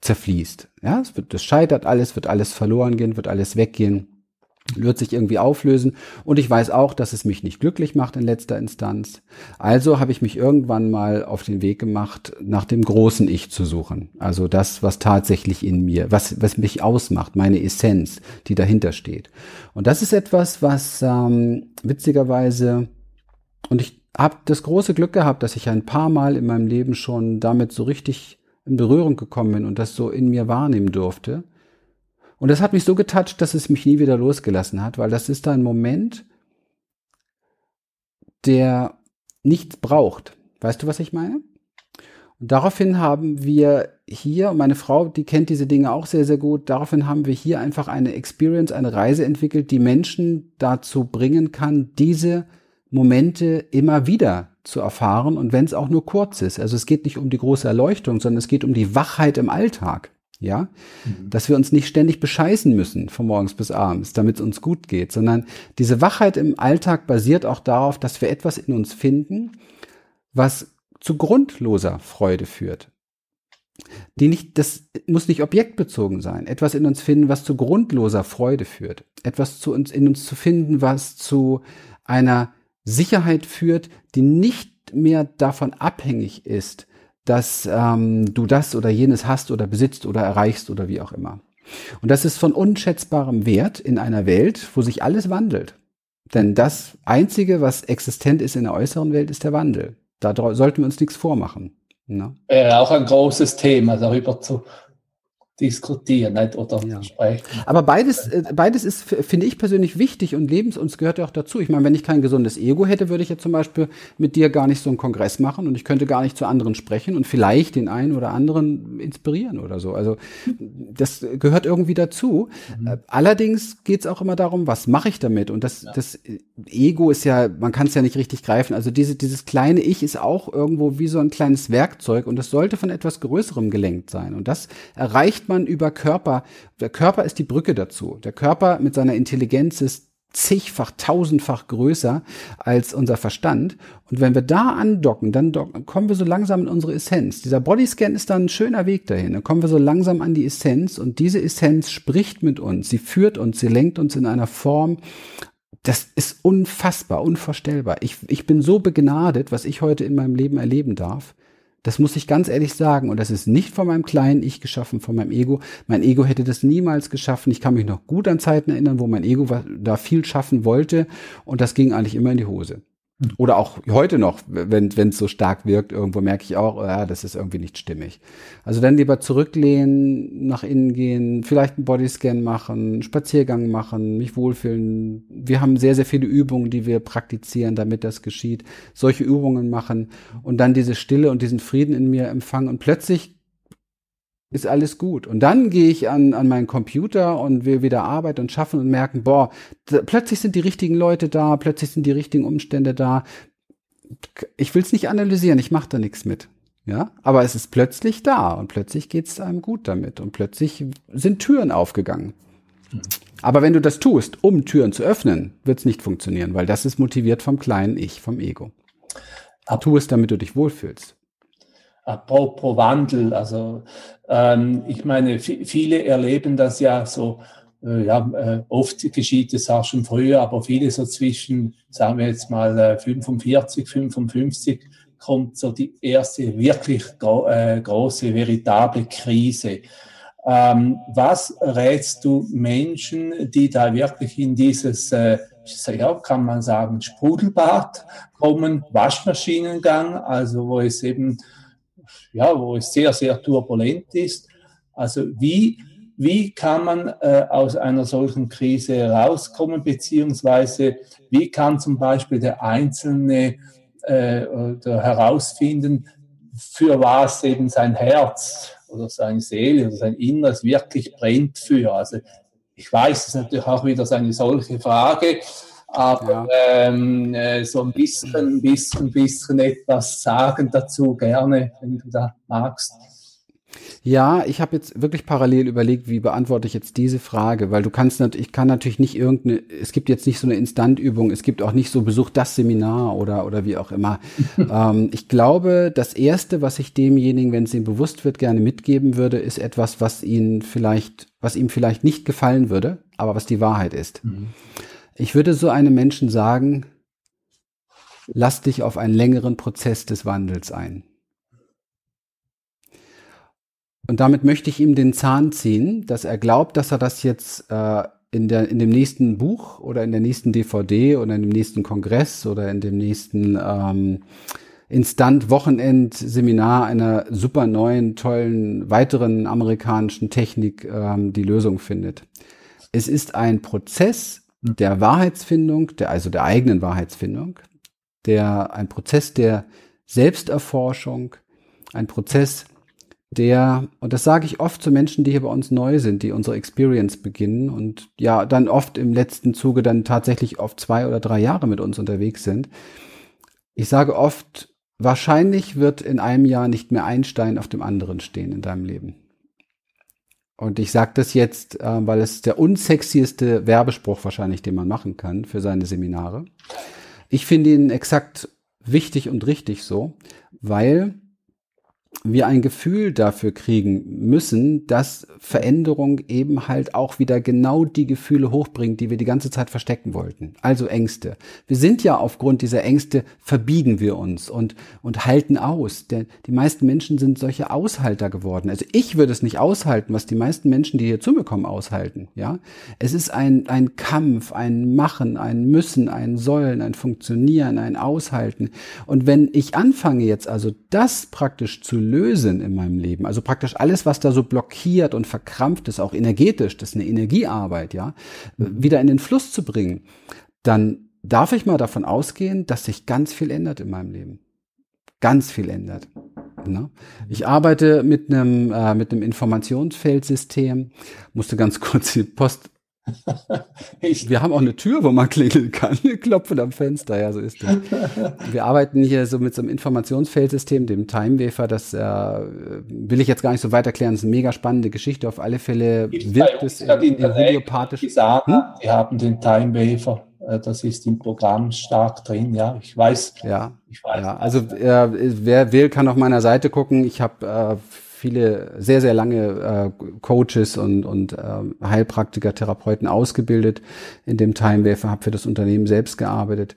zerfließt. Ja, es wird, das scheitert alles, wird alles verloren gehen, wird alles weggehen, wird sich irgendwie auflösen. Und ich weiß auch, dass es mich nicht glücklich macht in letzter Instanz. Also habe ich mich irgendwann mal auf den Weg gemacht, nach dem großen Ich zu suchen. Also das, was tatsächlich in mir, was, was mich ausmacht, meine Essenz, die dahinter steht. Und das ist etwas, was ähm, witzigerweise, und ich habe das große Glück gehabt, dass ich ein paar Mal in meinem Leben schon damit so richtig in Berührung gekommen bin und das so in mir wahrnehmen durfte. Und das hat mich so getoucht, dass es mich nie wieder losgelassen hat, weil das ist ein Moment, der nichts braucht. Weißt du, was ich meine? Und daraufhin haben wir hier, meine Frau, die kennt diese Dinge auch sehr, sehr gut, daraufhin haben wir hier einfach eine Experience, eine Reise entwickelt, die Menschen dazu bringen kann, diese Momente immer wieder zu erfahren und wenn es auch nur kurz ist. Also es geht nicht um die große Erleuchtung, sondern es geht um die Wachheit im Alltag. Ja, mhm. dass wir uns nicht ständig bescheißen müssen von morgens bis abends, damit es uns gut geht, sondern diese Wachheit im Alltag basiert auch darauf, dass wir etwas in uns finden, was zu grundloser Freude führt. Die nicht, das muss nicht objektbezogen sein. Etwas in uns finden, was zu grundloser Freude führt. Etwas zu uns, in uns zu finden, was zu einer Sicherheit führt, die nicht mehr davon abhängig ist, dass ähm, du das oder jenes hast oder besitzt oder erreichst oder wie auch immer. Und das ist von unschätzbarem Wert in einer Welt, wo sich alles wandelt. Denn das Einzige, was existent ist in der äußeren Welt, ist der Wandel. Da sollten wir uns nichts vormachen. Ne? Äh, auch ein großes Thema, darüber zu diskutieren nicht? oder ja. sprechen. Aber beides, äh, beides ist, finde ich persönlich wichtig und lebens uns gehört ja auch dazu. Ich meine, wenn ich kein gesundes Ego hätte, würde ich ja zum Beispiel mit dir gar nicht so einen Kongress machen und ich könnte gar nicht zu anderen sprechen und vielleicht den einen oder anderen inspirieren oder so. Also das gehört irgendwie dazu. Mhm. Äh, allerdings geht es auch immer darum, was mache ich damit? Und das, ja. das Ego ist ja, man kann es ja nicht richtig greifen. Also diese, dieses kleine Ich ist auch irgendwo wie so ein kleines Werkzeug und es sollte von etwas Größerem gelenkt sein. Und das erreicht man über Körper. Der Körper ist die Brücke dazu. Der Körper mit seiner Intelligenz ist zigfach, tausendfach größer als unser Verstand. Und wenn wir da andocken, dann docken, kommen wir so langsam in unsere Essenz. Dieser Bodyscan ist dann ein schöner Weg dahin. Dann kommen wir so langsam an die Essenz und diese Essenz spricht mit uns. Sie führt uns, sie lenkt uns in einer Form. Das ist unfassbar, unvorstellbar. Ich, ich bin so begnadet, was ich heute in meinem Leben erleben darf. Das muss ich ganz ehrlich sagen. Und das ist nicht von meinem kleinen Ich geschaffen, von meinem Ego. Mein Ego hätte das niemals geschaffen. Ich kann mich noch gut an Zeiten erinnern, wo mein Ego da viel schaffen wollte. Und das ging eigentlich immer in die Hose. Oder auch heute noch, wenn es so stark wirkt, irgendwo merke ich auch, ja, das ist irgendwie nicht stimmig. Also dann lieber zurücklehnen, nach innen gehen, vielleicht einen Bodyscan machen, Spaziergang machen, mich wohlfühlen. Wir haben sehr, sehr viele Übungen, die wir praktizieren, damit das geschieht. Solche Übungen machen und dann diese Stille und diesen Frieden in mir empfangen und plötzlich ist alles gut. Und dann gehe ich an, an meinen Computer und will wieder arbeiten und schaffen und merken, boah, plötzlich sind die richtigen Leute da, plötzlich sind die richtigen Umstände da. Ich will es nicht analysieren, ich mache da nichts mit. Ja, aber es ist plötzlich da und plötzlich geht es einem gut damit und plötzlich sind Türen aufgegangen. Aber wenn du das tust, um Türen zu öffnen, wird es nicht funktionieren, weil das ist motiviert vom kleinen Ich, vom Ego. Tu es, damit du dich wohlfühlst apropos Wandel. Also ähm, ich meine, viele erleben das ja so, äh, ja, äh, oft geschieht es auch schon früher, aber viele so zwischen, sagen wir jetzt mal, äh, 45, 55 kommt so die erste wirklich gro äh, große, veritable Krise. Ähm, was rätst du Menschen, die da wirklich in dieses, äh, ja, kann man sagen, Sprudelbad kommen, Waschmaschinengang, also wo es eben ja, wo es sehr, sehr turbulent ist. Also wie, wie kann man äh, aus einer solchen Krise herauskommen, beziehungsweise wie kann zum Beispiel der Einzelne äh, herausfinden, für was eben sein Herz oder seine Seele oder sein Inneres wirklich brennt für. Also ich weiß, es ist natürlich auch wieder eine solche Frage, aber ja. ähm, äh, so ein bisschen, bisschen, bisschen etwas sagen dazu gerne, wenn du da magst. Ja, ich habe jetzt wirklich parallel überlegt, wie beantworte ich jetzt diese Frage, weil du kannst natürlich, ich kann natürlich nicht irgendeine, es gibt jetzt nicht so eine Instantübung, es gibt auch nicht so Besuch das Seminar oder oder wie auch immer. [laughs] ähm, ich glaube, das erste, was ich demjenigen, wenn es ihm bewusst wird, gerne mitgeben würde, ist etwas, was ihn vielleicht, was ihm vielleicht nicht gefallen würde, aber was die Wahrheit ist. Mhm. Ich würde so einem Menschen sagen, lass dich auf einen längeren Prozess des Wandels ein. Und damit möchte ich ihm den Zahn ziehen, dass er glaubt, dass er das jetzt äh, in, der, in dem nächsten Buch oder in der nächsten DVD oder in dem nächsten Kongress oder in dem nächsten ähm, Instant-Wochenend-Seminar einer super neuen, tollen, weiteren amerikanischen Technik ähm, die Lösung findet. Es ist ein Prozess, der Wahrheitsfindung, der, also der eigenen Wahrheitsfindung, der, ein Prozess der Selbsterforschung ein Prozess, der, und das sage ich oft zu Menschen, die hier bei uns neu sind, die unsere Experience beginnen und ja, dann oft im letzten Zuge dann tatsächlich oft zwei oder drei Jahre mit uns unterwegs sind. Ich sage oft, wahrscheinlich wird in einem Jahr nicht mehr ein Stein auf dem anderen stehen in deinem Leben. Und ich sage das jetzt, äh, weil es der unsexieste Werbespruch wahrscheinlich, den man machen kann für seine Seminare. Ich finde ihn exakt wichtig und richtig so, weil wir ein Gefühl dafür kriegen müssen, dass Veränderung eben halt auch wieder genau die Gefühle hochbringt, die wir die ganze Zeit verstecken wollten. Also Ängste. Wir sind ja aufgrund dieser Ängste verbiegen wir uns und, und halten aus. Denn die meisten Menschen sind solche Aushalter geworden. Also ich würde es nicht aushalten, was die meisten Menschen, die hier zu mir kommen, aushalten. Ja, es ist ein, ein Kampf, ein Machen, ein Müssen, ein Sollen, ein Funktionieren, ein Aushalten. Und wenn ich anfange jetzt also das praktisch zu lösen in meinem Leben, also praktisch alles, was da so blockiert und verkrampft ist, auch energetisch, das ist eine Energiearbeit, ja, mhm. wieder in den Fluss zu bringen, dann darf ich mal davon ausgehen, dass sich ganz viel ändert in meinem Leben. Ganz viel ändert. Ne? Ich arbeite mit einem, äh, mit einem Informationsfeldsystem, musste ganz [laughs] kurz die Post [laughs] wir haben auch eine Tür, wo man klingeln kann. Klopfen am Fenster, ja, so ist das. Wir arbeiten hier so mit so einem Informationsfeldsystem, dem Timewafer. Das äh, will ich jetzt gar nicht so weit erklären. Das ist eine mega spannende Geschichte. Auf alle Fälle Gibt's wirkt es in, in homöopathisch. Gesagt, hm? Wir haben den Timewafer. Äh, das ist im Programm stark drin, ja. Ich weiß. Ja, ich weiß. Ja, also äh, wer will, kann auf meiner Seite gucken. Ich habe äh, viele, sehr, sehr lange äh, Coaches und, und äh, Heilpraktiker, Therapeuten ausgebildet in dem Timewafer, habe für das Unternehmen selbst gearbeitet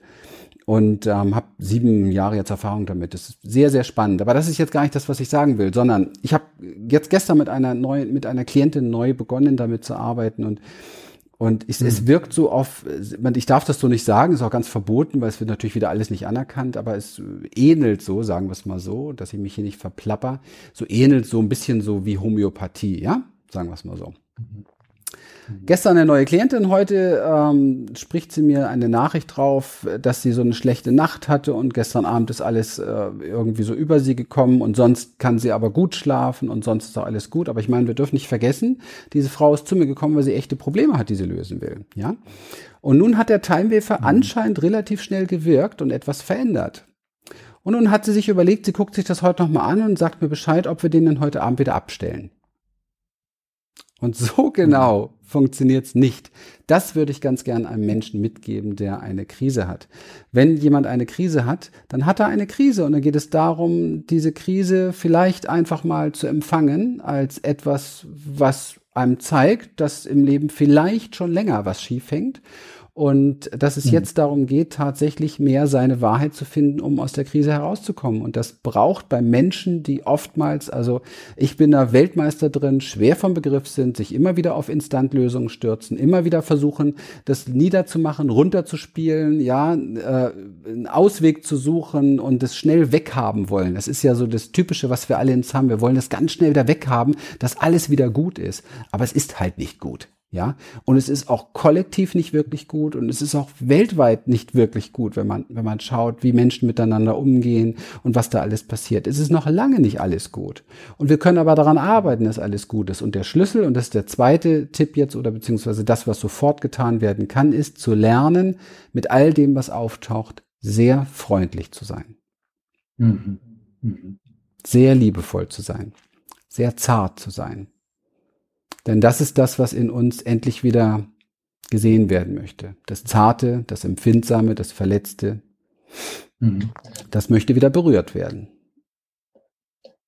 und ähm, habe sieben Jahre jetzt Erfahrung damit. Das ist sehr, sehr spannend. Aber das ist jetzt gar nicht das, was ich sagen will, sondern ich habe jetzt gestern mit einer neuen, mit einer Klientin neu begonnen, damit zu arbeiten und und es, mhm. es wirkt so auf, ich darf das so nicht sagen, ist auch ganz verboten, weil es wird natürlich wieder alles nicht anerkannt, aber es ähnelt so, sagen wir es mal so, dass ich mich hier nicht verplapper, so ähnelt so ein bisschen so wie Homöopathie, ja? Sagen wir es mal so. Mhm. Gestern eine neue Klientin, heute ähm, spricht sie mir eine Nachricht drauf, dass sie so eine schlechte Nacht hatte und gestern Abend ist alles äh, irgendwie so über sie gekommen und sonst kann sie aber gut schlafen und sonst ist auch alles gut. Aber ich meine, wir dürfen nicht vergessen, diese Frau ist zu mir gekommen, weil sie echte Probleme hat, die sie lösen will. Ja. Und nun hat der Timewafer mhm. anscheinend relativ schnell gewirkt und etwas verändert. Und nun hat sie sich überlegt, sie guckt sich das heute nochmal an und sagt mir Bescheid, ob wir den dann heute Abend wieder abstellen. Und so [laughs] genau funktioniert's nicht. Das würde ich ganz gern einem Menschen mitgeben, der eine Krise hat. Wenn jemand eine Krise hat, dann hat er eine Krise und dann geht es darum, diese Krise vielleicht einfach mal zu empfangen als etwas, was einem zeigt, dass im Leben vielleicht schon länger was schief hängt und dass es mhm. jetzt darum geht, tatsächlich mehr seine Wahrheit zu finden, um aus der Krise herauszukommen. Und das braucht bei Menschen, die oftmals, also ich bin da Weltmeister drin, schwer vom Begriff sind, sich immer wieder auf Instantlösungen stürzen, immer wieder versuchen, das niederzumachen, runterzuspielen, ja, äh, einen Ausweg zu suchen und es schnell weghaben wollen. Das ist ja so das Typische, was wir alle ins haben. Wir wollen das ganz schnell da weghaben, dass alles wieder gut ist. Aber es ist halt nicht gut. Ja, und es ist auch kollektiv nicht wirklich gut und es ist auch weltweit nicht wirklich gut, wenn man, wenn man schaut, wie Menschen miteinander umgehen und was da alles passiert. Es ist noch lange nicht alles gut. Und wir können aber daran arbeiten, dass alles gut ist. Und der Schlüssel, und das ist der zweite Tipp jetzt oder beziehungsweise das, was sofort getan werden kann, ist zu lernen, mit all dem, was auftaucht, sehr freundlich zu sein. Mhm. Mhm. Sehr liebevoll zu sein. Sehr zart zu sein denn das ist das, was in uns endlich wieder gesehen werden möchte. Das Zarte, das Empfindsame, das Verletzte, mhm. das möchte wieder berührt werden.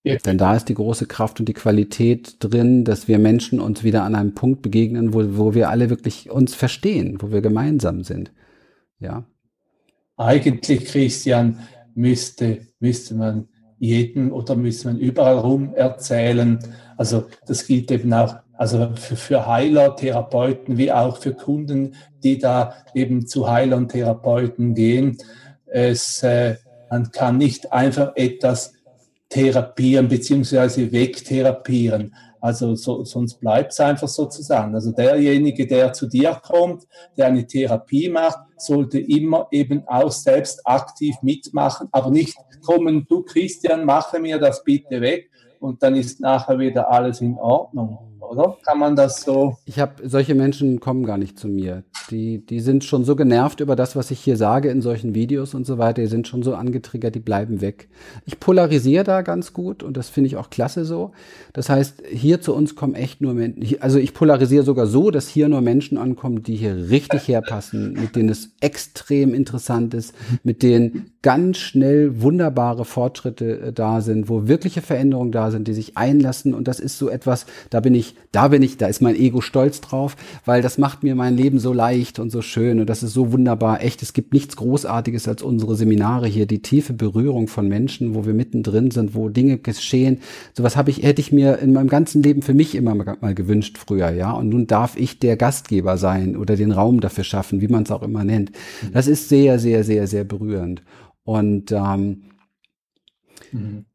Ja. Denn da ist die große Kraft und die Qualität drin, dass wir Menschen uns wieder an einem Punkt begegnen, wo, wo wir alle wirklich uns verstehen, wo wir gemeinsam sind. Ja. Eigentlich, Christian, müsste, müsste man jedem oder müsste man überall rum erzählen. Also das gilt eben auch also für, für Heiler, Therapeuten wie auch für Kunden, die da eben zu Heiler und Therapeuten gehen. Es, äh, man kann nicht einfach etwas therapieren beziehungsweise wegtherapieren. Also so, sonst bleibt es einfach sozusagen. Also derjenige, der zu dir kommt, der eine Therapie macht, sollte immer eben auch selbst aktiv mitmachen, aber nicht kommen, du Christian, mache mir das bitte weg und dann ist nachher wieder alles in Ordnung oder? Kann man das so? Ich habe solche Menschen kommen gar nicht zu mir. Die die sind schon so genervt über das, was ich hier sage in solchen Videos und so weiter. Die sind schon so angetriggert, die bleiben weg. Ich polarisiere da ganz gut und das finde ich auch klasse so. Das heißt, hier zu uns kommen echt nur Menschen. Also ich polarisiere sogar so, dass hier nur Menschen ankommen, die hier richtig [laughs] herpassen, mit denen es extrem interessant ist, mit denen ganz schnell wunderbare Fortschritte äh, da sind, wo wirkliche Veränderungen da sind, die sich einlassen. Und das ist so etwas, da bin ich, da bin ich, da ist mein Ego stolz drauf, weil das macht mir mein Leben so leicht und so schön und das ist so wunderbar. Echt, es gibt nichts Großartiges als unsere Seminare hier, die tiefe Berührung von Menschen, wo wir mittendrin sind, wo Dinge geschehen. Sowas habe ich, hätte ich mir in meinem ganzen Leben für mich immer mal gewünscht früher, ja. Und nun darf ich der Gastgeber sein oder den Raum dafür schaffen, wie man es auch immer nennt. Das ist sehr, sehr, sehr, sehr berührend. Und ähm, mhm.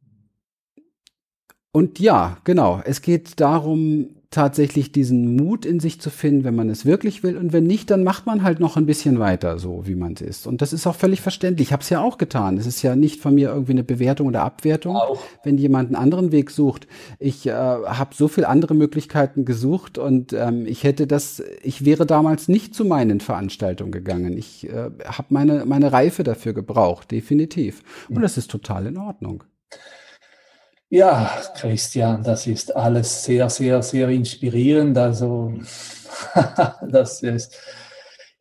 Und ja, genau. Es geht darum, tatsächlich diesen Mut in sich zu finden, wenn man es wirklich will. Und wenn nicht, dann macht man halt noch ein bisschen weiter, so wie man es ist. Und das ist auch völlig verständlich. Ich habe es ja auch getan. Es ist ja nicht von mir irgendwie eine Bewertung oder Abwertung, auch. wenn jemand einen anderen Weg sucht. Ich äh, habe so viel andere Möglichkeiten gesucht und ähm, ich hätte das, ich wäre damals nicht zu meinen Veranstaltungen gegangen. Ich äh, habe meine, meine Reife dafür gebraucht, definitiv. Und das ist total in Ordnung. Ja, Christian, das ist alles sehr, sehr, sehr inspirierend. Also, [laughs] das ist,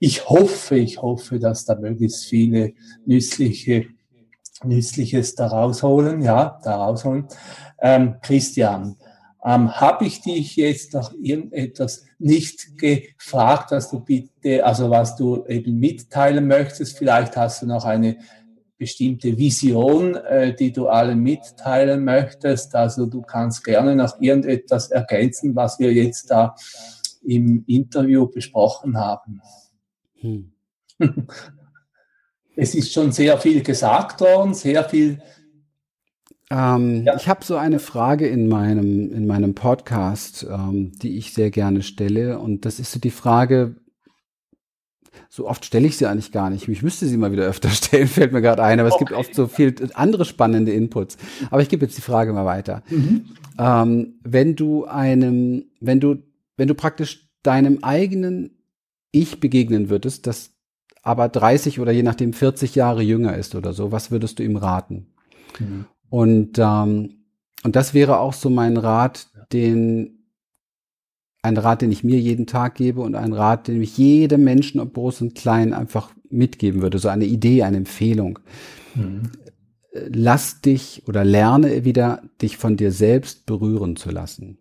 ich hoffe, ich hoffe, dass da möglichst viele nützliche, Nützliches da rausholen, ja, da rausholen. Ähm, Christian, ähm, habe ich dich jetzt noch irgendetwas nicht gefragt, was du bitte, also was du eben mitteilen möchtest? Vielleicht hast du noch eine bestimmte Vision, äh, die du allen mitteilen möchtest. Also du kannst gerne noch irgendetwas ergänzen, was wir jetzt da im Interview besprochen haben. Hm. [laughs] es ist schon sehr viel gesagt worden, sehr viel. Ähm, ja. Ich habe so eine Frage in meinem, in meinem Podcast, ähm, die ich sehr gerne stelle. Und das ist so die Frage, so oft stelle ich sie eigentlich gar nicht. Ich müsste sie mal wieder öfter [laughs] stellen, fällt mir gerade ein, aber es gibt oft so viel andere spannende Inputs. Aber ich gebe jetzt die Frage mal weiter. Mhm. Ähm, wenn du einem, wenn du, wenn du praktisch deinem eigenen Ich begegnen würdest, das aber 30 oder je nachdem 40 Jahre jünger ist oder so, was würdest du ihm raten? Mhm. Und, ähm, und das wäre auch so mein Rat, den ein Rat, den ich mir jeden Tag gebe und ein Rat, den ich jedem Menschen, ob groß und klein, einfach mitgeben würde. So eine Idee, eine Empfehlung. Mhm. Lass dich oder lerne wieder, dich von dir selbst berühren zu lassen.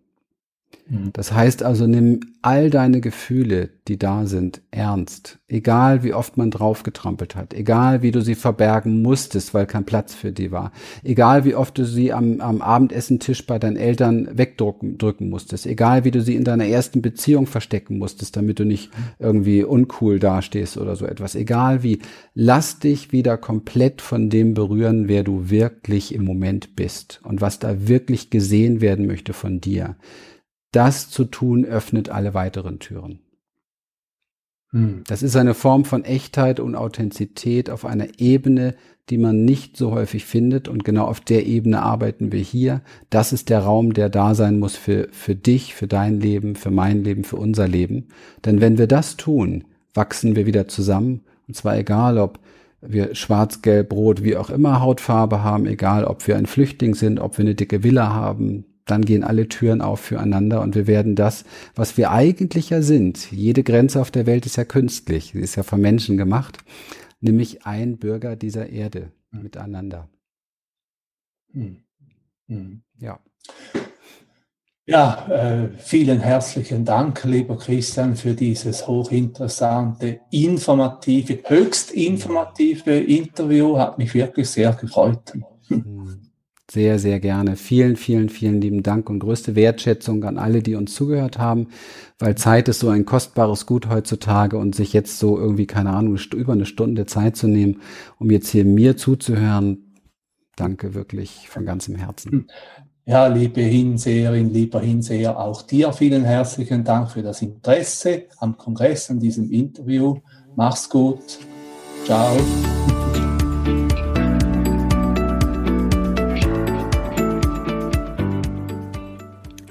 Mhm. Das heißt also, nimm all deine Gefühle, die da sind, ernst. Egal wie oft man draufgetrampelt hat. Egal wie du sie verbergen musstest, weil kein Platz für die war. Egal wie oft du sie am, am Abendessentisch bei deinen Eltern wegdrücken drücken musstest. Egal wie du sie in deiner ersten Beziehung verstecken musstest, damit du nicht irgendwie uncool dastehst oder so etwas. Egal wie. Lass dich wieder komplett von dem berühren, wer du wirklich im Moment bist und was da wirklich gesehen werden möchte von dir das zu tun öffnet alle weiteren Türen. Hm. Das ist eine Form von Echtheit und Authentizität auf einer Ebene, die man nicht so häufig findet. Und genau auf der Ebene arbeiten wir hier. Das ist der Raum, der da sein muss für, für dich, für dein Leben, für mein Leben, für unser Leben. Denn wenn wir das tun, wachsen wir wieder zusammen. Und zwar egal, ob wir schwarz, gelb, rot, wie auch immer Hautfarbe haben, egal ob wir ein Flüchtling sind, ob wir eine dicke Villa haben, dann gehen alle Türen auf füreinander und wir werden das, was wir eigentlich ja sind. Jede Grenze auf der Welt ist ja künstlich, sie ist ja von Menschen gemacht, nämlich ein Bürger dieser Erde mhm. miteinander. Mhm. Mhm. Ja. Ja, äh, vielen herzlichen Dank, lieber Christian, für dieses hochinteressante, informative, höchst informative Interview. Hat mich wirklich sehr gefreut. Sehr, sehr gerne. Vielen, vielen, vielen lieben Dank und größte Wertschätzung an alle, die uns zugehört haben, weil Zeit ist so ein kostbares Gut heutzutage und sich jetzt so irgendwie, keine Ahnung, über eine Stunde Zeit zu nehmen, um jetzt hier mir zuzuhören. Danke wirklich von ganzem Herzen. Ja, liebe Hinseherin, lieber Hinseher, auch dir vielen herzlichen Dank für das Interesse am Kongress, an diesem Interview. Mach's gut. Ciao.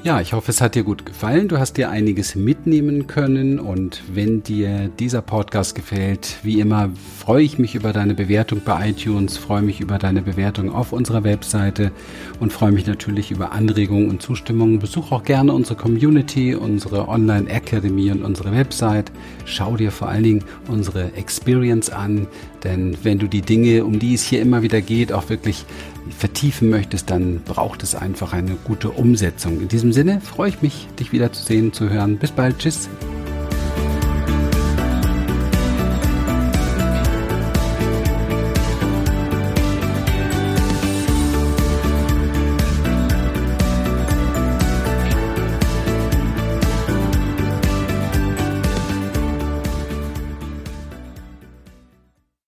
Ja, ich hoffe, es hat dir gut gefallen. Du hast dir einiges mitnehmen können und wenn dir dieser Podcast gefällt, wie immer freue ich mich über deine Bewertung bei iTunes, freue mich über deine Bewertung auf unserer Webseite und freue mich natürlich über Anregungen und Zustimmungen. Besuch auch gerne unsere Community, unsere Online Academy und unsere Website. Schau dir vor allen Dingen unsere Experience an, denn wenn du die Dinge, um die es hier immer wieder geht, auch wirklich vertiefen möchtest, dann braucht es einfach eine gute Umsetzung. In diesem Sinne freue ich mich, dich wieder zu sehen, zu hören. Bis bald. Tschüss.